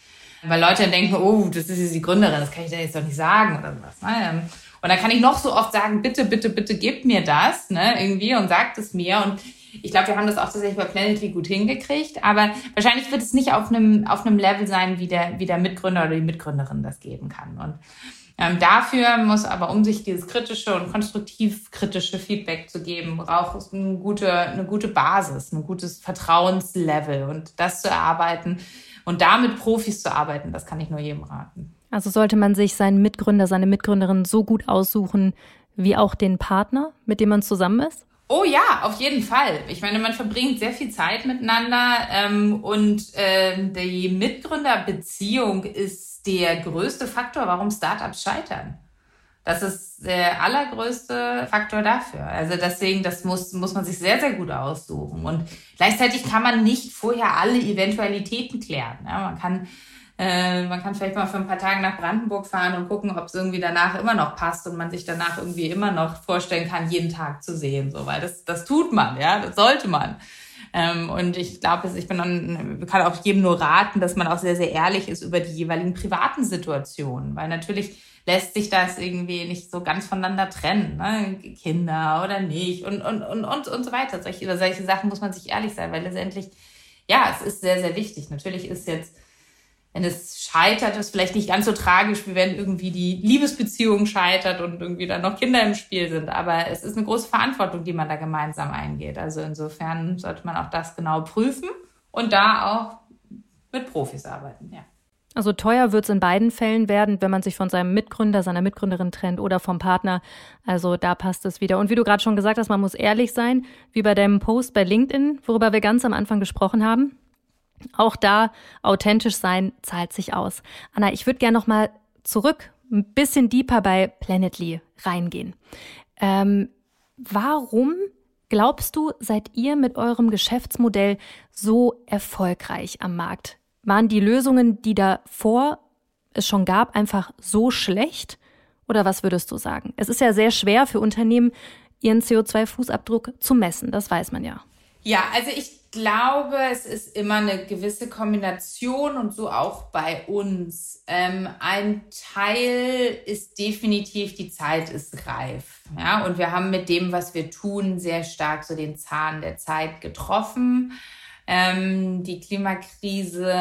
Weil Leute dann denken, oh, das ist jetzt die Gründerin, das kann ich dir jetzt doch nicht sagen oder sowas. Ne? Und dann kann ich noch so oft sagen, bitte, bitte, bitte gib mir das, ne, irgendwie und sagt es mir. Und ich glaube, wir haben das auch tatsächlich bei Planetly gut hingekriegt. Aber wahrscheinlich wird es nicht auf einem, auf einem Level sein, wie der, wie der Mitgründer oder die Mitgründerin das geben kann. Und Ähm, dafür muss aber, um sich dieses kritische und konstruktiv kritische Feedback zu geben, braucht es eine gute, eine gute Basis, ein gutes Vertrauenslevel und das zu erarbeiten und damit Profis zu arbeiten, das kann ich nur jedem raten. Also sollte man sich seinen Mitgründer, seine Mitgründerin so gut aussuchen, wie auch den Partner, mit dem man zusammen ist? Oh ja, auf jeden Fall. Ich meine, man verbringt sehr viel Zeit miteinander ähm, und äh, die Mitgründerbeziehung ist der größte Faktor, warum Startups scheitern. Das ist der allergrößte Faktor dafür. Also deswegen, das muss, muss man sich sehr, sehr gut aussuchen. Und gleichzeitig kann man nicht vorher alle Eventualitäten klären. Ja, man kann äh, man kann vielleicht mal für ein paar Tage nach Brandenburg fahren und gucken, ob es irgendwie danach immer noch passt und man sich danach irgendwie immer noch vorstellen kann, jeden Tag zu sehen, so, weil das, das tut man, ja, das sollte man. Ähm, und ich glaube, ich bin dann, kann auch jedem nur raten, dass man auch sehr, sehr ehrlich ist über die jeweiligen privaten Situationen, weil natürlich lässt sich das irgendwie nicht so ganz voneinander trennen, ne? Kinder oder nicht und, und, und, und, und so weiter. Solche, über solche Sachen muss man sich ehrlich sein, weil letztendlich, ja, es ist sehr, sehr wichtig. Natürlich ist jetzt wenn es scheitert, ist vielleicht nicht ganz so tragisch, wie wenn irgendwie die Liebesbeziehung scheitert und irgendwie dann noch Kinder im Spiel sind. Aber es ist eine große Verantwortung, die man da gemeinsam eingeht. Also insofern sollte man auch das genau prüfen und da auch mit Profis arbeiten, ja. Also teuer wird es in beiden Fällen werden, wenn man sich von seinem Mitgründer, seiner Mitgründerin trennt oder vom Partner. Also da passt es wieder. Und wie du gerade schon gesagt hast, man muss ehrlich sein, wie bei deinem Post bei LinkedIn, worüber wir ganz am Anfang gesprochen haben. Auch da authentisch sein zahlt sich aus. Anna, ich würde gerne noch mal zurück, ein bisschen deeper bei Planetly reingehen. Ähm, warum glaubst du, seid ihr mit eurem Geschäftsmodell so erfolgreich am Markt? Waren die Lösungen, die davor es schon gab, einfach so schlecht? Oder was würdest du sagen? Es ist ja sehr schwer für Unternehmen, ihren CO2-Fußabdruck zu messen. Das weiß man ja. Ja, also ich glaube, es ist immer eine gewisse Kombination und so auch bei uns. Ähm, ein Teil ist definitiv, die Zeit ist reif. Ja, und wir haben mit dem, was wir tun, sehr stark so den Zahn der Zeit getroffen. Ähm, die Klimakrise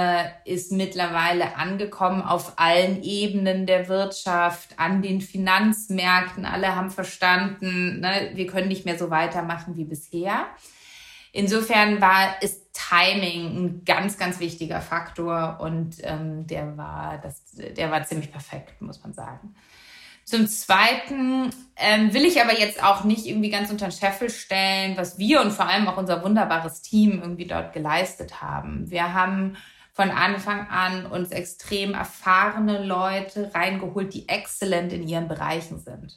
ist mittlerweile angekommen auf allen Ebenen der Wirtschaft, an den Finanzmärkten. Alle haben verstanden, ne, wir können nicht mehr so weitermachen wie bisher. Insofern war ist Timing ein ganz, ganz wichtiger Faktor und ähm, der war das, der war ziemlich perfekt, muss man sagen. Zum Zweiten ähm, will ich aber jetzt auch nicht irgendwie ganz unter den Scheffel stellen, was wir und vor allem auch unser wunderbares Team irgendwie dort geleistet haben. Wir haben von Anfang an uns extrem erfahrene Leute reingeholt, die exzellent in ihren Bereichen sind.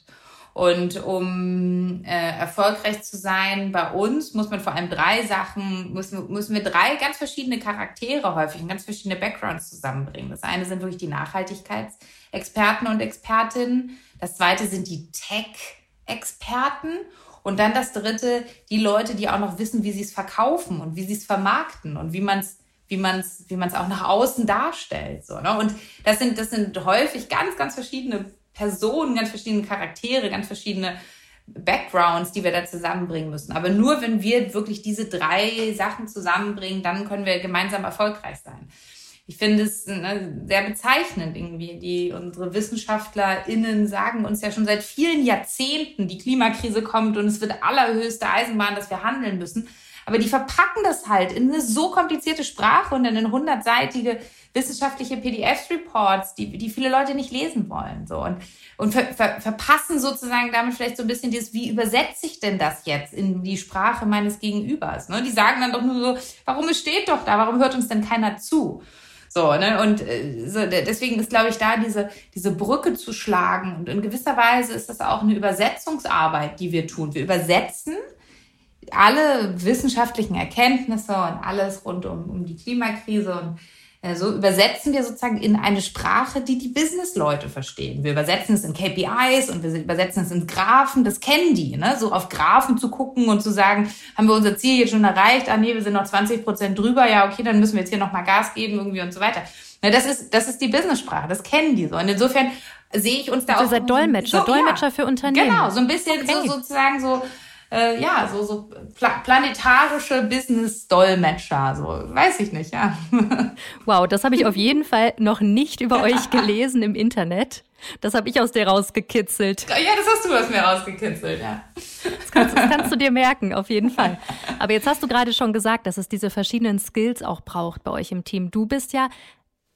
Und um äh, erfolgreich zu sein bei uns, muss man vor allem drei Sachen, müssen, müssen wir drei ganz verschiedene Charaktere häufig und ganz verschiedene Backgrounds zusammenbringen. Das eine sind wirklich die Nachhaltigkeitsexperten und Expertinnen. Das zweite sind die Tech-Experten. Und dann das dritte, die Leute, die auch noch wissen, wie sie es verkaufen und wie sie es vermarkten und wie man es wie man es wie man es auch nach außen darstellt so ne? und das sind das sind häufig ganz ganz verschiedene Personen, ganz verschiedene Charaktere, ganz verschiedene Backgrounds, die wir da zusammenbringen müssen. Aber nur wenn wir wirklich diese drei Sachen zusammenbringen, dann können wir gemeinsam erfolgreich sein. Ich finde es ne, sehr bezeichnend irgendwie. Die, unsere WissenschaftlerInnen sagen uns ja schon seit vielen Jahrzehnten, die Klimakrise kommt und es wird allerhöchste Eisenbahn, dass wir handeln müssen. Aber die verpacken das halt in eine so komplizierte Sprache und in eine hundertseitige wissenschaftliche PDF-Reports, die, die viele Leute nicht lesen wollen. So und, und ver, ver, verpassen sozusagen damit vielleicht so ein bisschen dieses, wie übersetze ich denn das jetzt in die Sprache meines Gegenübers? Ne? Die sagen dann doch nur so, warum es steht doch da, warum hört uns denn keiner zu? So, ne? Und äh, so, deswegen ist, glaube ich, da diese, diese Brücke zu schlagen. Und in gewisser Weise ist das auch eine Übersetzungsarbeit, die wir tun. Wir übersetzen alle wissenschaftlichen Erkenntnisse und alles rund um, um die Klimakrise und äh, so übersetzen wir sozusagen in eine Sprache, die die Businessleute verstehen. Wir übersetzen es in KPIs und wir übersetzen es in Graphen, das kennen die, ne? So auf Graphen zu gucken und zu sagen, haben wir unser Ziel jetzt schon erreicht? Ah nee, wir sind noch 20 Prozent drüber, ja okay, dann müssen wir jetzt hier nochmal Gas geben irgendwie und so weiter. Na, das ist, das ist die Business-Sprache, das kennen die so. Und insofern sehe ich uns da also auch. Ihr seid Dolmetscher, so, Dolmetscher ja, für Unternehmen. Genau, so ein bisschen okay. so sozusagen so äh, ja, so, so pla planetarische Business-Dolmetscher, so, weiß ich nicht, ja. Wow, das habe ich auf jeden Fall noch nicht über euch gelesen im Internet. Das habe ich aus dir rausgekitzelt. Ja, das hast du aus mir rausgekitzelt, ja. Das kannst, das kannst, du dir merken, auf jeden Fall. Aber jetzt hast du gerade schon gesagt, dass es diese verschiedenen Skills auch braucht bei euch im Team. Du bist ja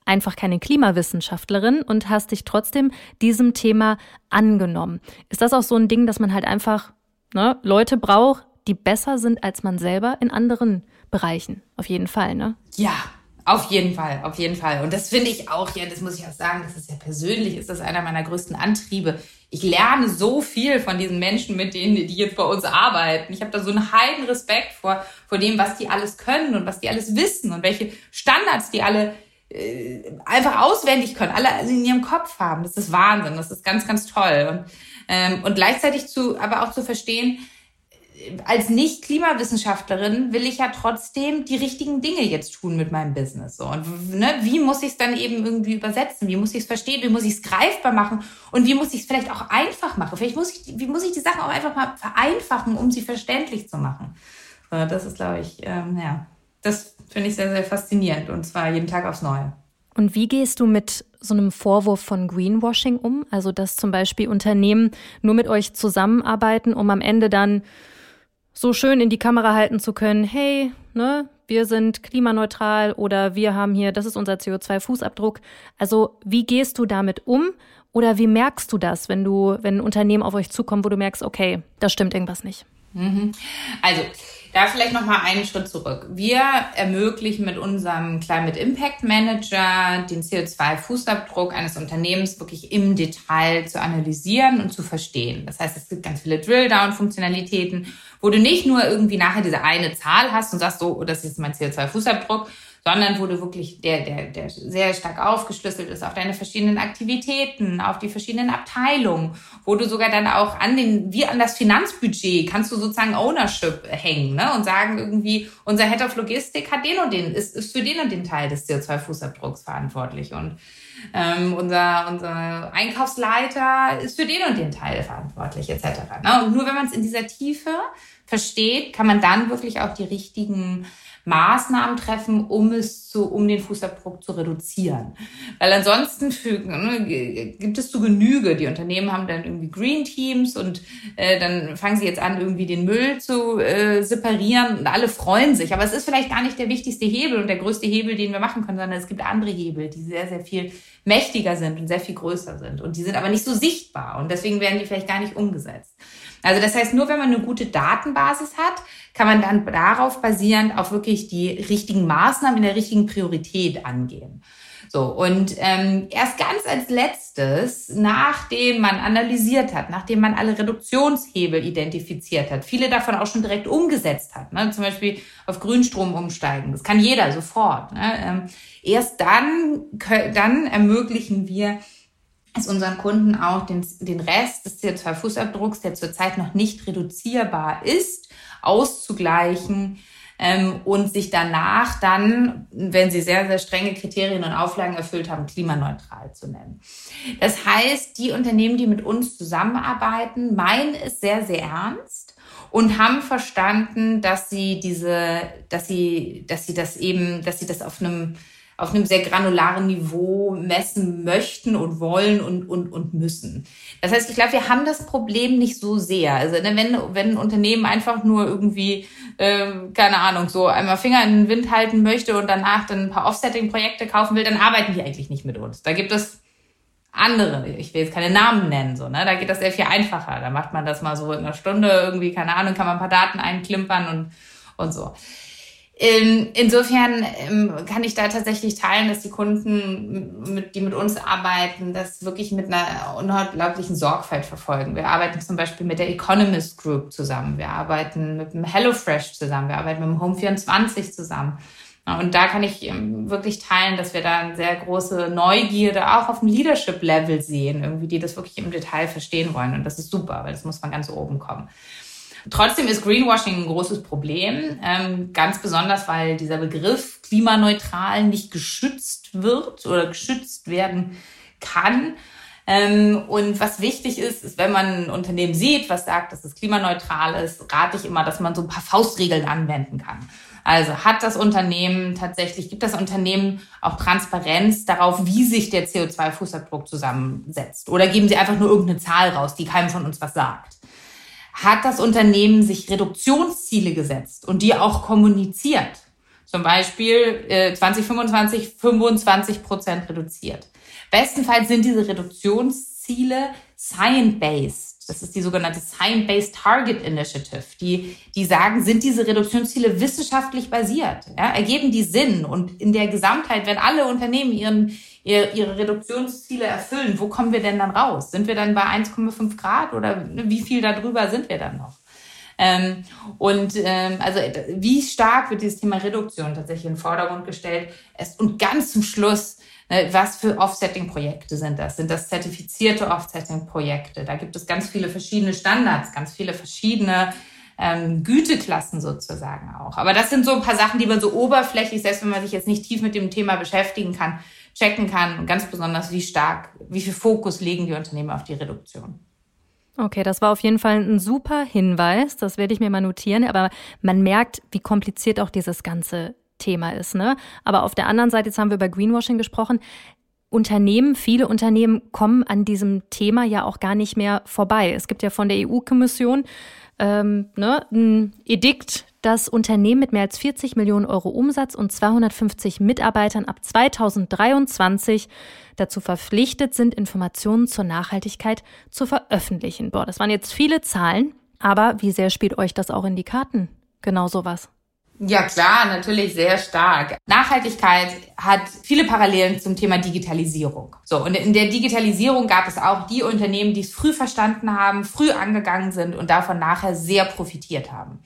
einfach keine Klimawissenschaftlerin und hast dich trotzdem diesem Thema angenommen. Ist das auch so ein Ding, dass man halt einfach ne, Leute braucht, die besser sind als man selber in anderen Bereichen? Auf jeden Fall, ne? Ja, auf jeden Fall, auf jeden Fall. Und das finde ich auch, ja, das muss ich auch sagen, das ist ja persönlich, ist das einer meiner größten Antriebe. Ich lerne so viel von diesen Menschen, mit denen, die jetzt bei uns arbeiten. Ich habe da so einen heiden Respekt vor, vor dem, was die alles können und was die alles wissen und welche Standards die alle äh, einfach auswendig können, alle in ihrem Kopf haben. Das ist Wahnsinn, das ist ganz, ganz toll. Und, ähm, und gleichzeitig zu, aber auch zu verstehen, als Nicht-Klimawissenschaftlerin will ich ja trotzdem die richtigen Dinge jetzt tun mit meinem Business. So. Und ne, wie muss ich es dann eben irgendwie übersetzen? Wie muss ich es verstehen? Wie muss ich es greifbar machen? Und wie muss ich es vielleicht auch einfach machen? Vielleicht muss ich, wie muss ich die Sachen auch einfach mal vereinfachen, um sie verständlich zu machen? So, das ist, glaube ich, ähm, ja, das finde ich sehr, sehr faszinierend und zwar jeden Tag aufs Neue. Und wie gehst du mit so einem Vorwurf von Greenwashing um? Also, dass zum Beispiel Unternehmen nur mit euch zusammenarbeiten, um am Ende dann so schön in die Kamera halten zu können, hey, ne, wir sind klimaneutral oder wir haben hier, das ist unser CO2-Fußabdruck. Also wie gehst du damit um oder wie merkst du das, wenn du, wenn ein Unternehmen auf euch zukommt, wo du merkst, okay, da stimmt irgendwas nicht? Mhm. Also da vielleicht noch mal einen Schritt zurück. Wir ermöglichen mit unserem Climate Impact Manager den CO2-Fußabdruck eines Unternehmens wirklich im Detail zu analysieren und zu verstehen. Das heißt, es gibt ganz viele Drill-Down-Funktionalitäten, wo du nicht nur irgendwie nachher diese eine Zahl hast und sagst, so, oh, das ist mein CO2-Fußabdruck, sondern wo du wirklich, der, der, der sehr stark aufgeschlüsselt ist auf deine verschiedenen Aktivitäten, auf die verschiedenen Abteilungen, wo du sogar dann auch an den, wie an das Finanzbudget kannst du sozusagen Ownership hängen, ne, und sagen irgendwie, unser Head of Logistik hat den und den, ist, ist für den und den Teil des CO2-Fußabdrucks verantwortlich und ähm, unser, unser Einkaufsleiter ist für den und den Teil verantwortlich, etc. Ne? Und nur wenn man es in dieser Tiefe versteht, kann man dann wirklich auch die richtigen Maßnahmen treffen, um es zu, um den Fußabdruck zu reduzieren. Weil ansonsten für, ne, gibt es zu Genüge. Die Unternehmen haben dann irgendwie Green Teams und äh, dann fangen sie jetzt an, irgendwie den Müll zu äh, separieren und alle freuen sich. Aber es ist vielleicht gar nicht der wichtigste Hebel und der größte Hebel, den wir machen können, sondern es gibt andere Hebel, die sehr, sehr viel mächtiger sind und sehr viel größer sind. Und die sind aber nicht so sichtbar und deswegen werden die vielleicht gar nicht umgesetzt. Also das heißt, nur wenn man eine gute Datenbasis hat, kann man dann darauf basierend auch wirklich die richtigen Maßnahmen in der richtigen Priorität angehen. So, und ähm, erst ganz als letztes, nachdem man analysiert hat, nachdem man alle Reduktionshebel identifiziert hat, viele davon auch schon direkt umgesetzt hat, ne? zum Beispiel auf Grünstrom umsteigen, das kann jeder sofort. Ne? Ähm, erst dann, dann ermöglichen wir es unseren Kunden auch den, den Rest des CO2-Fußabdrucks, der zurzeit noch nicht reduzierbar ist, auszugleichen ähm, und sich danach dann, wenn sie sehr, sehr strenge Kriterien und Auflagen erfüllt haben, klimaneutral zu nennen. Das heißt, die Unternehmen, die mit uns zusammenarbeiten, meinen es sehr, sehr ernst und haben verstanden, dass sie diese, dass sie, dass sie das eben, dass sie das auf einem auf einem sehr granularen Niveau messen möchten und wollen und, und, und müssen. Das heißt, ich glaube, wir haben das Problem nicht so sehr. Also ne, wenn, wenn ein Unternehmen einfach nur irgendwie, äh, keine Ahnung, so einmal Finger in den Wind halten möchte und danach dann ein paar Offsetting-Projekte kaufen will, dann arbeiten die eigentlich nicht mit uns. Da gibt es andere, ich will jetzt keine Namen nennen, so, ne? Da geht das sehr viel einfacher. Da macht man das mal so in einer Stunde irgendwie, keine Ahnung, kann man ein paar Daten einklimpern und, und so. Ähm, insofern ähm, kann ich da tatsächlich teilen, dass die Kunden, die mit uns arbeiten, das wirklich mit einer unglaublichen Sorgfalt verfolgen. Wir arbeiten zum Beispiel mit der Economist Group zusammen. Wir arbeiten mit dem HelloFresh zusammen. Wir arbeiten mit dem Home24 zusammen. Und da kann ich ähm, wirklich teilen, dass wir da eine sehr große Neugierde auch auf dem Leadership-Level sehen, irgendwie, die das wirklich im Detail verstehen wollen. Und das ist super, weil das muss von ganz oben kommen. Trotzdem ist Greenwashing ein großes Problem, ähm, ganz besonders, weil dieser Begriff klimaneutral nicht geschützt wird oder geschützt werden kann. Ähm, und was wichtig ist, ist, wenn man ein Unternehmen sieht, was sagt, dass es klimaneutral ist, rate ich immer, dass man so ein paar Faustregeln anwenden kann. Also hat das Unternehmen tatsächlich, gibt das Unternehmen auch Transparenz darauf, wie sich der CO2-Fußabdruck zusammensetzt? Oder geben sie einfach nur irgendeine Zahl raus, die keinem von uns was sagt? Hat das Unternehmen sich Reduktionsziele gesetzt und die auch kommuniziert? Zum Beispiel äh, 2025 25 Prozent reduziert. Bestenfalls sind diese Reduktionsziele science-based. Das ist die sogenannte Science-Based Target Initiative. Die, die sagen, sind diese Reduktionsziele wissenschaftlich basiert? Ja, ergeben die Sinn? Und in der Gesamtheit, wenn alle Unternehmen ihren, ihre, ihre Reduktionsziele erfüllen, wo kommen wir denn dann raus? Sind wir dann bei 1,5 Grad oder wie viel darüber sind wir dann noch? Ähm, und ähm, also wie stark wird dieses Thema Reduktion tatsächlich in den Vordergrund gestellt? und ganz zum Schluss Ne, was für Offsetting-Projekte sind das? Sind das zertifizierte Offsetting-Projekte? Da gibt es ganz viele verschiedene Standards, ganz viele verschiedene ähm, Güteklassen sozusagen auch. Aber das sind so ein paar Sachen, die man so oberflächlich, selbst wenn man sich jetzt nicht tief mit dem Thema beschäftigen kann, checken kann. Ganz besonders, wie stark, wie viel Fokus legen die Unternehmen auf die Reduktion. Okay, das war auf jeden Fall ein super Hinweis. Das werde ich mir mal notieren. Aber man merkt, wie kompliziert auch dieses ganze Thema ist. Ne? Aber auf der anderen Seite, jetzt haben wir über Greenwashing gesprochen, Unternehmen, viele Unternehmen kommen an diesem Thema ja auch gar nicht mehr vorbei. Es gibt ja von der EU-Kommission ähm, ne, ein Edikt, dass Unternehmen mit mehr als 40 Millionen Euro Umsatz und 250 Mitarbeitern ab 2023 dazu verpflichtet sind, Informationen zur Nachhaltigkeit zu veröffentlichen. Boah, das waren jetzt viele Zahlen, aber wie sehr spielt euch das auch in die Karten? Genau sowas. Ja, klar, natürlich sehr stark. Nachhaltigkeit hat viele Parallelen zum Thema Digitalisierung. So, und in der Digitalisierung gab es auch die Unternehmen, die es früh verstanden haben, früh angegangen sind und davon nachher sehr profitiert haben.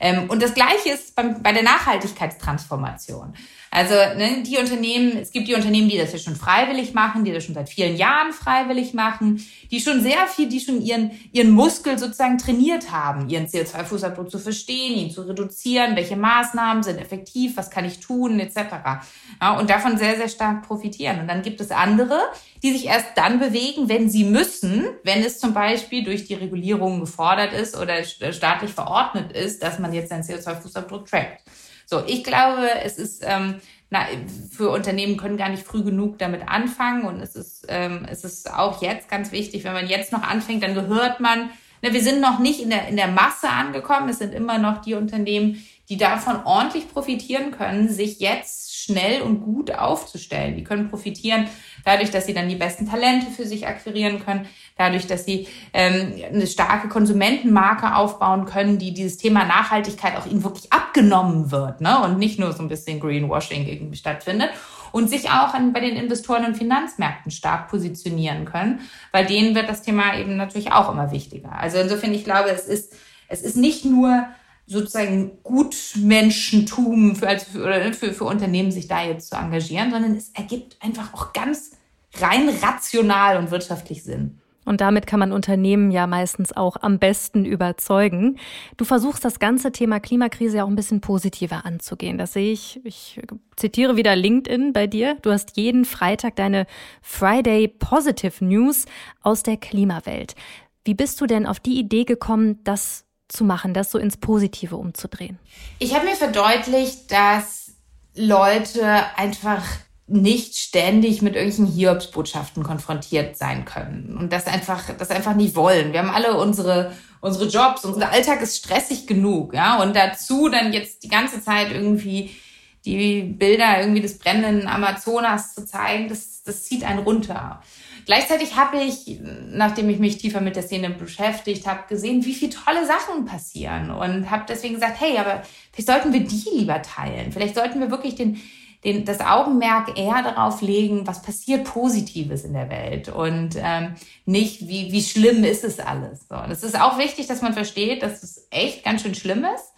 Ähm, und das Gleiche ist bei der Nachhaltigkeitstransformation. Also ne, die Unternehmen, es gibt die Unternehmen, die das ja schon freiwillig machen, die das schon seit vielen Jahren freiwillig machen, die schon sehr viel, die schon ihren, ihren Muskel sozusagen trainiert haben, ihren CO2-Fußabdruck zu verstehen, ihn zu reduzieren, welche Maßnahmen sind effektiv, was kann ich tun, etc. Ja, und davon sehr, sehr stark profitieren. Und dann gibt es andere, die sich erst dann bewegen, wenn sie müssen, wenn es zum Beispiel durch die Regulierung gefordert ist oder staatlich verordnet ist, dass man jetzt seinen CO2-Fußabdruck trackt. So, ich glaube, es ist ähm, na, für Unternehmen können gar nicht früh genug damit anfangen und es ist ähm, es ist auch jetzt ganz wichtig, wenn man jetzt noch anfängt, dann gehört man, ne, wir sind noch nicht in der in der Masse angekommen, es sind immer noch die Unternehmen, die davon ordentlich profitieren können, sich jetzt schnell und gut aufzustellen. Die können profitieren dadurch, dass sie dann die besten Talente für sich akquirieren können, dadurch, dass sie ähm, eine starke Konsumentenmarke aufbauen können, die dieses Thema Nachhaltigkeit auch ihnen wirklich abgenommen wird ne? und nicht nur so ein bisschen Greenwashing irgendwie stattfindet und sich auch an, bei den Investoren und Finanzmärkten stark positionieren können, weil denen wird das Thema eben natürlich auch immer wichtiger. Also insofern, ich glaube, es ist, es ist nicht nur sozusagen Gutmenschentum für, als, für, für, für Unternehmen, sich da jetzt zu engagieren, sondern es ergibt einfach auch ganz rein rational und wirtschaftlich Sinn. Und damit kann man Unternehmen ja meistens auch am besten überzeugen. Du versuchst das ganze Thema Klimakrise ja auch ein bisschen positiver anzugehen. Das sehe ich. Ich zitiere wieder LinkedIn bei dir. Du hast jeden Freitag deine Friday Positive News aus der Klimawelt. Wie bist du denn auf die Idee gekommen, das zu machen, das so ins Positive umzudrehen? Ich habe mir verdeutlicht, dass Leute einfach nicht ständig mit irgendwelchen Hiobsbotschaften konfrontiert sein können und das einfach, das einfach nicht wollen. Wir haben alle unsere, unsere Jobs, unser Alltag ist stressig genug, ja, und dazu dann jetzt die ganze Zeit irgendwie die Bilder irgendwie des brennenden Amazonas zu zeigen, das, das zieht einen runter. Gleichzeitig habe ich, nachdem ich mich tiefer mit der Szene beschäftigt habe, gesehen, wie viele tolle Sachen passieren und habe deswegen gesagt, hey, aber vielleicht sollten wir die lieber teilen. Vielleicht sollten wir wirklich den, den, das Augenmerk eher darauf legen, was passiert Positives in der Welt und ähm, nicht, wie, wie schlimm ist es alles. So, es ist auch wichtig, dass man versteht, dass es echt ganz schön schlimm ist.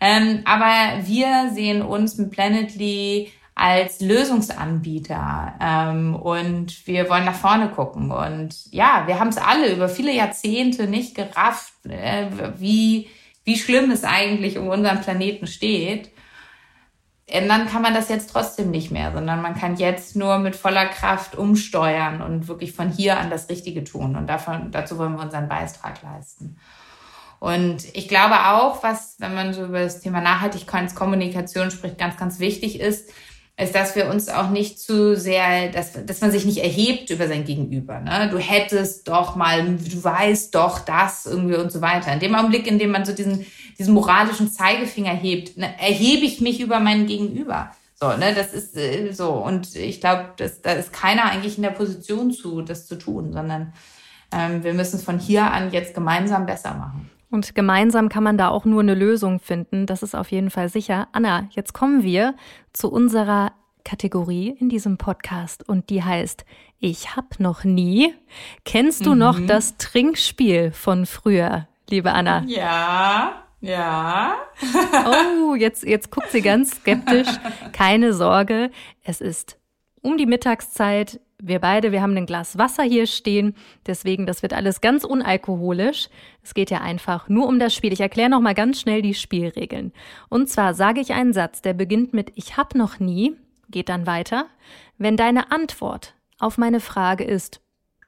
Ähm, aber wir sehen uns mit Planetly als Lösungsanbieter ähm, und wir wollen nach vorne gucken. Und ja, wir haben es alle über viele Jahrzehnte nicht gerafft, äh, wie, wie schlimm es eigentlich um unseren Planeten steht. ändern kann man das jetzt trotzdem nicht mehr, sondern man kann jetzt nur mit voller Kraft umsteuern und wirklich von hier an das Richtige tun. Und davon, dazu wollen wir unseren Beitrag leisten. Und ich glaube auch, was, wenn man so über das Thema Nachhaltigkeitskommunikation spricht, ganz, ganz wichtig ist, ist, dass wir uns auch nicht zu sehr, dass, dass man sich nicht erhebt über sein Gegenüber. Ne? Du hättest doch mal, du weißt doch das irgendwie und so weiter. In dem Augenblick, in dem man so diesen, diesen moralischen Zeigefinger hebt, ne, erhebe ich mich über mein Gegenüber. So, ne, das ist äh, so. Und ich glaube, da ist keiner eigentlich in der Position zu, das zu tun, sondern ähm, wir müssen es von hier an jetzt gemeinsam besser machen. Und gemeinsam kann man da auch nur eine Lösung finden. Das ist auf jeden Fall sicher. Anna, jetzt kommen wir zu unserer Kategorie in diesem Podcast und die heißt Ich hab noch nie. Kennst du mhm. noch das Trinkspiel von früher, liebe Anna? Ja. Ja. oh, jetzt, jetzt guckt sie ganz skeptisch. Keine Sorge, es ist um die Mittagszeit. Wir beide, wir haben ein Glas Wasser hier stehen, deswegen das wird alles ganz unalkoholisch. Es geht ja einfach nur um das Spiel. Ich erkläre noch mal ganz schnell die Spielregeln. Und zwar sage ich einen Satz, der beginnt mit ich hab noch nie, geht dann weiter. Wenn deine Antwort auf meine Frage ist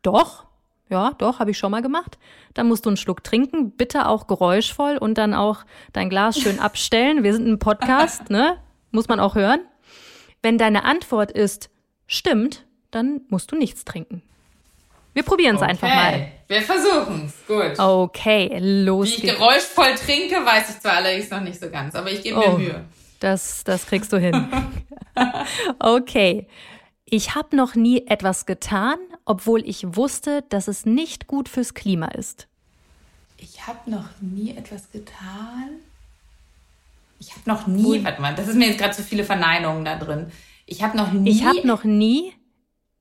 doch, ja, doch, habe ich schon mal gemacht, dann musst du einen Schluck trinken, bitte auch geräuschvoll und dann auch dein Glas schön abstellen. Wir sind ein Podcast, ne? Muss man auch hören. Wenn deine Antwort ist stimmt, dann musst du nichts trinken. Wir probieren es okay. einfach mal. Wir versuchen es. Gut. Okay, los Wie ich geht's. geräuschvoll trinke, weiß ich zwar allerdings noch nicht so ganz, aber ich gebe mir oh, Mühe. Das, das kriegst du hin. okay. Ich habe noch nie etwas getan, obwohl ich wusste, dass es nicht gut fürs Klima ist. Ich habe noch nie etwas getan. Ich habe noch nie, warte mal, das ist mir jetzt gerade zu viele Verneinungen da drin. Ich habe noch nie. Ich habe noch nie.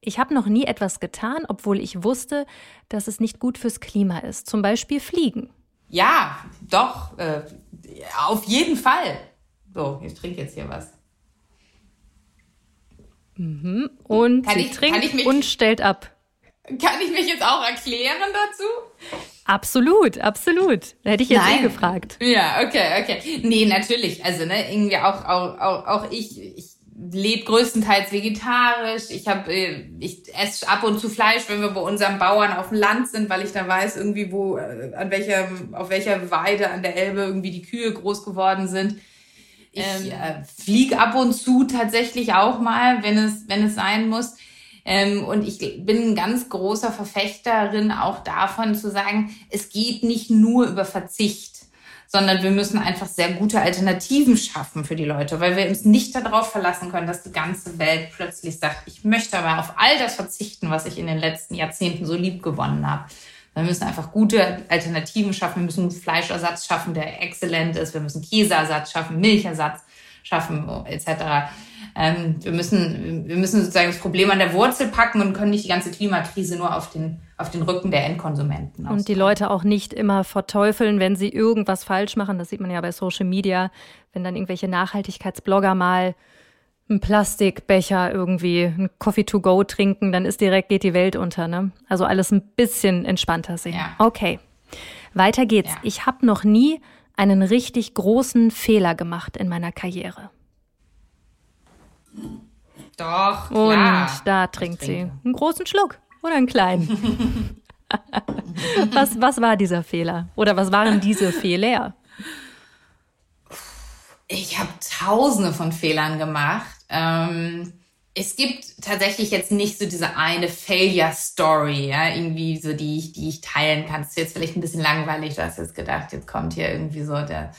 Ich habe noch nie etwas getan, obwohl ich wusste, dass es nicht gut fürs Klima ist. Zum Beispiel Fliegen. Ja, doch. Äh, auf jeden Fall. So, ich trinke jetzt hier was. Mhm. Und kann sie ich, trinkt mich, und stellt ab. Kann ich mich jetzt auch erklären dazu? Absolut, absolut. Hätte ich jetzt eh Nein. eh gefragt. Ja, okay, okay. Nee, natürlich. Also, ne, irgendwie auch, auch, auch, auch ich, ich lebe größtenteils vegetarisch. Ich habe, äh, ich esse ab und zu Fleisch, wenn wir bei unseren Bauern auf dem Land sind, weil ich da weiß irgendwie, wo, äh, an welcher, auf welcher Weide an der Elbe irgendwie die Kühe groß geworden sind. Ich ähm, äh, fliege ab und zu tatsächlich auch mal, wenn es, wenn es sein muss. Ähm, und ich bin ein ganz großer Verfechterin auch davon zu sagen, es geht nicht nur über Verzicht sondern wir müssen einfach sehr gute Alternativen schaffen für die Leute, weil wir uns nicht darauf verlassen können, dass die ganze Welt plötzlich sagt, ich möchte aber auf all das verzichten, was ich in den letzten Jahrzehnten so lieb gewonnen habe. Wir müssen einfach gute Alternativen schaffen. Wir müssen Fleischersatz schaffen, der exzellent ist. Wir müssen Käseersatz schaffen, Milchersatz schaffen, etc. Ähm, wir müssen, wir müssen sozusagen das Problem an der Wurzel packen und können nicht die ganze Klimakrise nur auf den auf den Rücken der Endkonsumenten. Und die Leute auch nicht immer verteufeln, wenn sie irgendwas falsch machen. Das sieht man ja bei Social Media, wenn dann irgendwelche Nachhaltigkeitsblogger mal einen Plastikbecher irgendwie, ein Coffee to go trinken, dann ist direkt geht die Welt unter. Ne? Also alles ein bisschen entspannter sehen. Ja. Okay, weiter geht's. Ja. Ich habe noch nie einen richtig großen Fehler gemacht in meiner Karriere. Doch, klar. Und da trinkt sie einen großen Schluck. Oder einen kleinen? was, was war dieser Fehler? Oder was waren diese Fehler? Ich habe tausende von Fehlern gemacht. Ähm, es gibt tatsächlich jetzt nicht so diese eine Failure-Story, ja, irgendwie so, die ich, die ich teilen kann. Das ist jetzt vielleicht ein bisschen langweilig, du hast jetzt gedacht, jetzt kommt hier irgendwie so der,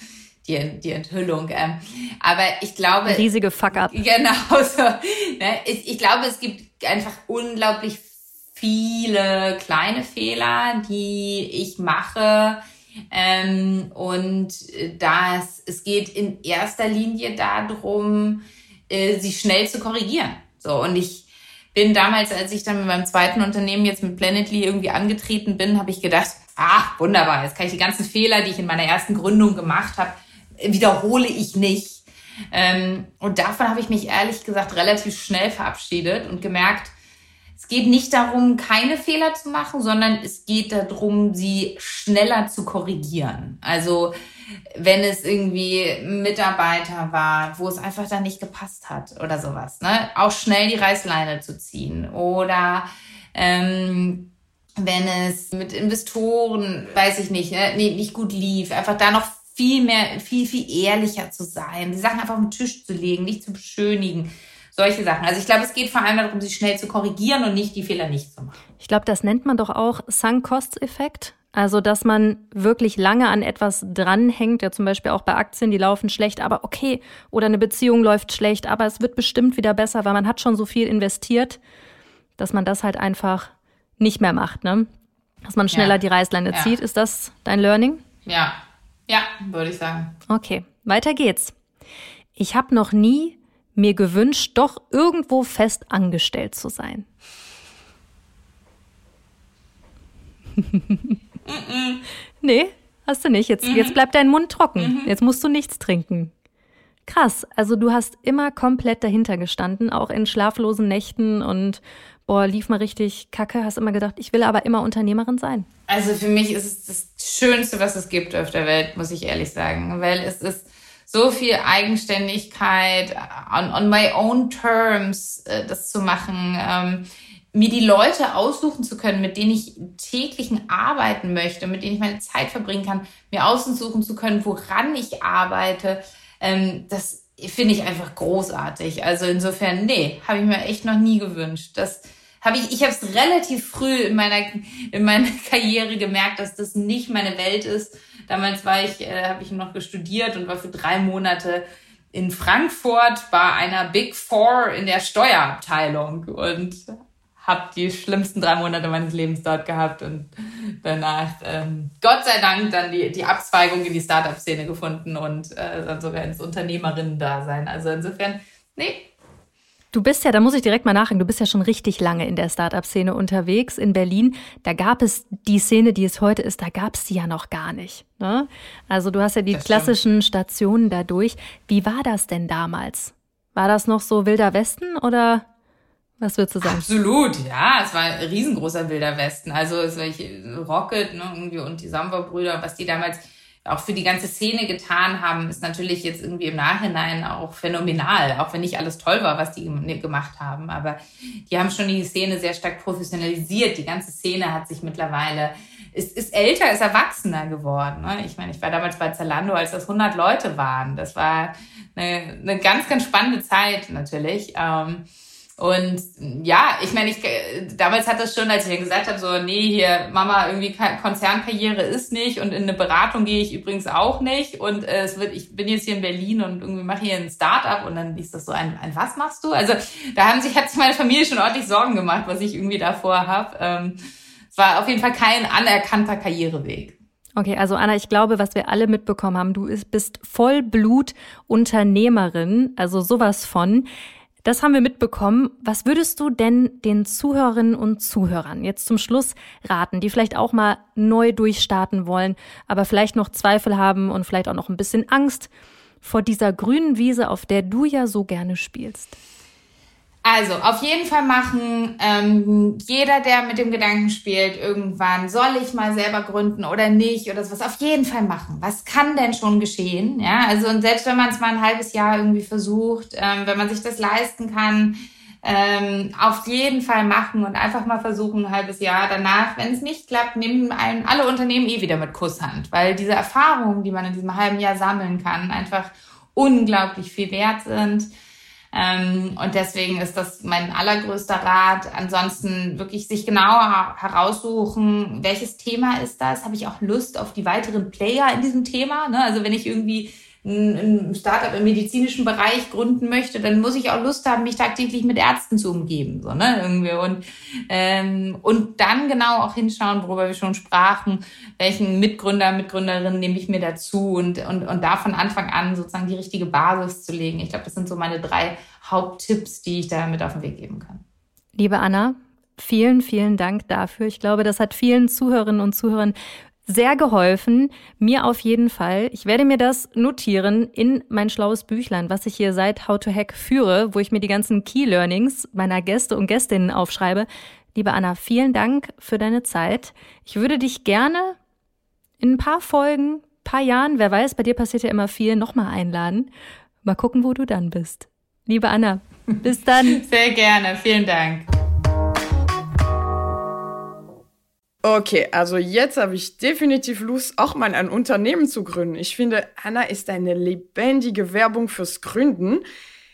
die, die Enthüllung. Ähm, aber ich glaube. Riesige Fuck-up. Genau so. Ne, ich, ich glaube, es gibt einfach unglaublich viele kleine Fehler, die ich mache. Ähm, und das, es geht in erster Linie darum, äh, sie schnell zu korrigieren. So, und ich bin damals, als ich dann mit meinem zweiten Unternehmen jetzt mit Planetly irgendwie angetreten bin, habe ich gedacht, ah, wunderbar, jetzt kann ich die ganzen Fehler, die ich in meiner ersten Gründung gemacht habe, wiederhole ich nicht. Ähm, und davon habe ich mich ehrlich gesagt relativ schnell verabschiedet und gemerkt, es geht nicht darum, keine Fehler zu machen, sondern es geht darum, sie schneller zu korrigieren. Also wenn es irgendwie Mitarbeiter war, wo es einfach dann nicht gepasst hat oder sowas. Ne? Auch schnell die Reißleine zu ziehen oder ähm, wenn es mit Investoren, weiß ich nicht, ne, nicht gut lief, einfach da noch viel mehr, viel, viel ehrlicher zu sein, die Sachen einfach auf den Tisch zu legen, nicht zu beschönigen. Solche Sachen. Also ich glaube, es geht vor allem darum, sich schnell zu korrigieren und nicht die Fehler nicht zu machen. Ich glaube, das nennt man doch auch Sunk-Costs-Effekt. Also, dass man wirklich lange an etwas dranhängt, ja zum Beispiel auch bei Aktien, die laufen schlecht, aber okay, oder eine Beziehung läuft schlecht, aber es wird bestimmt wieder besser, weil man hat schon so viel investiert, dass man das halt einfach nicht mehr macht, ne? Dass man schneller ja. die Reißleine ja. zieht. Ist das dein Learning? Ja, ja, würde ich sagen. Okay, weiter geht's. Ich habe noch nie mir gewünscht, doch irgendwo fest angestellt zu sein. nee, hast du nicht. Jetzt, mhm. jetzt bleibt dein Mund trocken. Mhm. Jetzt musst du nichts trinken. Krass, also du hast immer komplett dahinter gestanden, auch in schlaflosen Nächten und boah, lief mal richtig kacke, hast immer gedacht, ich will aber immer Unternehmerin sein. Also für mich ist es das Schönste, was es gibt auf der Welt, muss ich ehrlich sagen, weil es ist so viel Eigenständigkeit, on, on my own terms, äh, das zu machen, ähm, mir die Leute aussuchen zu können, mit denen ich täglichen arbeiten möchte, mit denen ich meine Zeit verbringen kann, mir aussuchen zu können, woran ich arbeite, ähm, das finde ich einfach großartig. Also insofern, nee, habe ich mir echt noch nie gewünscht. Das habe ich, ich habe es relativ früh in meiner in meiner Karriere gemerkt, dass das nicht meine Welt ist. Damals war ich, äh, habe ich noch gestudiert und war für drei Monate in Frankfurt bei einer Big Four in der Steuerabteilung und habe die schlimmsten drei Monate meines Lebens dort gehabt und danach ähm, Gott sei Dank dann die, die Abzweigung in die Startup-Szene gefunden und äh, dann sogar ins Unternehmerinnen-Dasein. Also insofern, nee. Du bist ja, da muss ich direkt mal nachhaken, du bist ja schon richtig lange in der Startup-Szene unterwegs in Berlin. Da gab es die Szene, die es heute ist, da gab es die ja noch gar nicht. Ne? Also du hast ja die klassischen. Stationen dadurch. Wie war das denn damals? War das noch so wilder Westen oder was würdest du sagen? Absolut, ja. Es war ein riesengroßer Wilder Westen. Also es war Rocket ne, irgendwie und die Samba-Brüder, was die damals auch für die ganze Szene getan haben, ist natürlich jetzt irgendwie im Nachhinein auch phänomenal, auch wenn nicht alles toll war, was die gemacht haben. Aber die haben schon die Szene sehr stark professionalisiert. Die ganze Szene hat sich mittlerweile, ist, ist älter, ist erwachsener geworden. Ne? Ich meine, ich war damals bei Zalando, als das 100 Leute waren. Das war eine, eine ganz, ganz spannende Zeit natürlich. Ähm, und ja, ich meine, ich damals hat das schon, als ich dann gesagt habe, so, nee, hier, Mama, irgendwie Konzernkarriere ist nicht und in eine Beratung gehe ich übrigens auch nicht. Und äh, es wird, ich bin jetzt hier in Berlin und irgendwie mache hier ein Startup und dann ist das so ein, ein was machst du? Also da haben sich, hat sich meine Familie schon ordentlich Sorgen gemacht, was ich irgendwie davor habe. Ähm, es war auf jeden Fall kein anerkannter Karriereweg. Okay, also Anna, ich glaube, was wir alle mitbekommen haben, du bist Vollblut-Unternehmerin, also sowas von. Das haben wir mitbekommen. Was würdest du denn den Zuhörerinnen und Zuhörern jetzt zum Schluss raten, die vielleicht auch mal neu durchstarten wollen, aber vielleicht noch Zweifel haben und vielleicht auch noch ein bisschen Angst vor dieser grünen Wiese, auf der du ja so gerne spielst? Also, auf jeden Fall machen. Ähm, jeder, der mit dem Gedanken spielt, irgendwann soll ich mal selber gründen oder nicht oder sowas, auf jeden Fall machen. Was kann denn schon geschehen? Ja, also und selbst wenn man es mal ein halbes Jahr irgendwie versucht, ähm, wenn man sich das leisten kann, ähm, auf jeden Fall machen und einfach mal versuchen, ein halbes Jahr danach. Wenn es nicht klappt, nehmen einen alle Unternehmen eh wieder mit Kusshand, weil diese Erfahrungen, die man in diesem halben Jahr sammeln kann, einfach unglaublich viel wert sind. Ähm, und deswegen ist das mein allergrößter Rat. Ansonsten wirklich sich genauer heraussuchen, welches Thema ist das? Habe ich auch Lust auf die weiteren Player in diesem Thema? Ne? Also wenn ich irgendwie ein Startup im medizinischen Bereich gründen möchte, dann muss ich auch Lust haben, mich tagtäglich mit Ärzten zu umgeben, so ne irgendwie und ähm, und dann genau auch hinschauen, worüber wir schon sprachen, welchen Mitgründer, Mitgründerin nehme ich mir dazu und und und da von Anfang an sozusagen die richtige Basis zu legen. Ich glaube, das sind so meine drei Haupttipps, die ich da mit auf den Weg geben kann. Liebe Anna, Vielen, vielen Dank dafür. Ich glaube, das hat vielen Zuhörerinnen und Zuhörern sehr geholfen. Mir auf jeden Fall. Ich werde mir das notieren in mein schlaues Büchlein, was ich hier seit How to Hack führe, wo ich mir die ganzen Key Learnings meiner Gäste und Gästinnen aufschreibe. Liebe Anna, vielen Dank für deine Zeit. Ich würde dich gerne in ein paar Folgen paar Jahren, wer weiß, bei dir passiert ja immer viel, nochmal einladen. Mal gucken, wo du dann bist. Liebe Anna, bis dann. Sehr gerne, vielen Dank. Okay, also jetzt habe ich definitiv Lust, auch mal ein Unternehmen zu gründen. Ich finde, Anna ist eine lebendige Werbung fürs Gründen.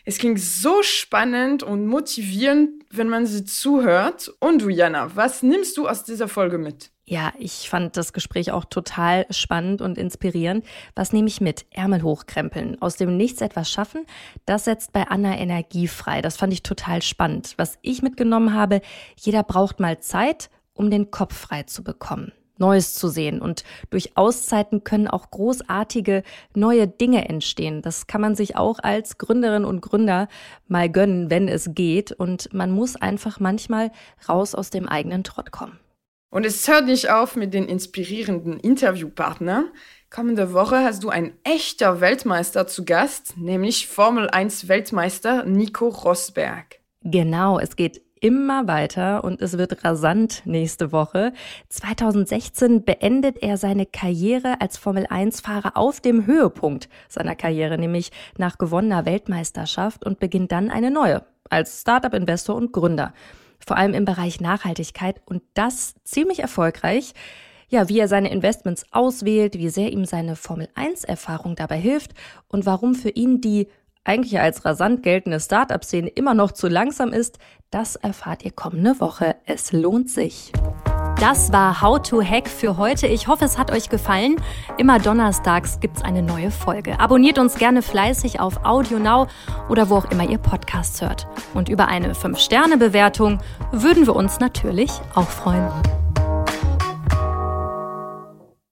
Es klingt so spannend und motivierend, wenn man sie zuhört. Und du, Jana, was nimmst du aus dieser Folge mit? Ja, ich fand das Gespräch auch total spannend und inspirierend. Was nehme ich mit? Ärmel hochkrempeln, aus dem Nichts etwas schaffen, das setzt bei Anna Energie frei. Das fand ich total spannend. Was ich mitgenommen habe, jeder braucht mal Zeit, um den Kopf frei zu bekommen. Neues zu sehen. Und durch Auszeiten können auch großartige neue Dinge entstehen. Das kann man sich auch als Gründerin und Gründer mal gönnen, wenn es geht. Und man muss einfach manchmal raus aus dem eigenen Trott kommen. Und es hört nicht auf mit den inspirierenden Interviewpartnern. Kommende Woche hast du einen echter Weltmeister zu Gast, nämlich Formel 1 Weltmeister Nico Rosberg. Genau, es geht immer weiter und es wird rasant nächste Woche. 2016 beendet er seine Karriere als Formel 1-Fahrer auf dem Höhepunkt seiner Karriere, nämlich nach gewonnener Weltmeisterschaft und beginnt dann eine neue als Startup-Investor und Gründer. Vor allem im Bereich Nachhaltigkeit und das ziemlich erfolgreich. Ja, wie er seine Investments auswählt, wie sehr ihm seine Formel 1-Erfahrung dabei hilft und warum für ihn die eigentlich als rasant geltende Startup-Szene immer noch zu langsam ist, das erfahrt ihr kommende Woche. Es lohnt sich. Das war How to Hack für heute. Ich hoffe, es hat euch gefallen. Immer donnerstags gibt's eine neue Folge. Abonniert uns gerne fleißig auf Audio Now oder wo auch immer ihr Podcasts hört. Und über eine 5-Sterne-Bewertung würden wir uns natürlich auch freuen.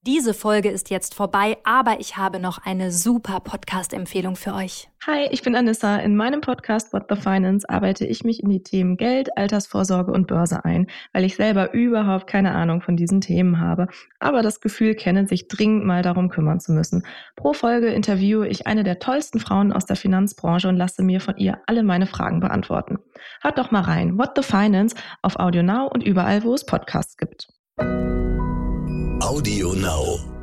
Diese Folge ist jetzt vorbei, aber ich habe noch eine super Podcast-Empfehlung für euch. Hi, ich bin Anissa. In meinem Podcast What the Finance arbeite ich mich in die Themen Geld, Altersvorsorge und Börse ein, weil ich selber überhaupt keine Ahnung von diesen Themen habe, aber das Gefühl kenne, sich dringend mal darum kümmern zu müssen. Pro Folge interviewe ich eine der tollsten Frauen aus der Finanzbranche und lasse mir von ihr alle meine Fragen beantworten. Hört doch mal rein. What the Finance auf Audio Now und überall, wo es Podcasts gibt. Audio Now.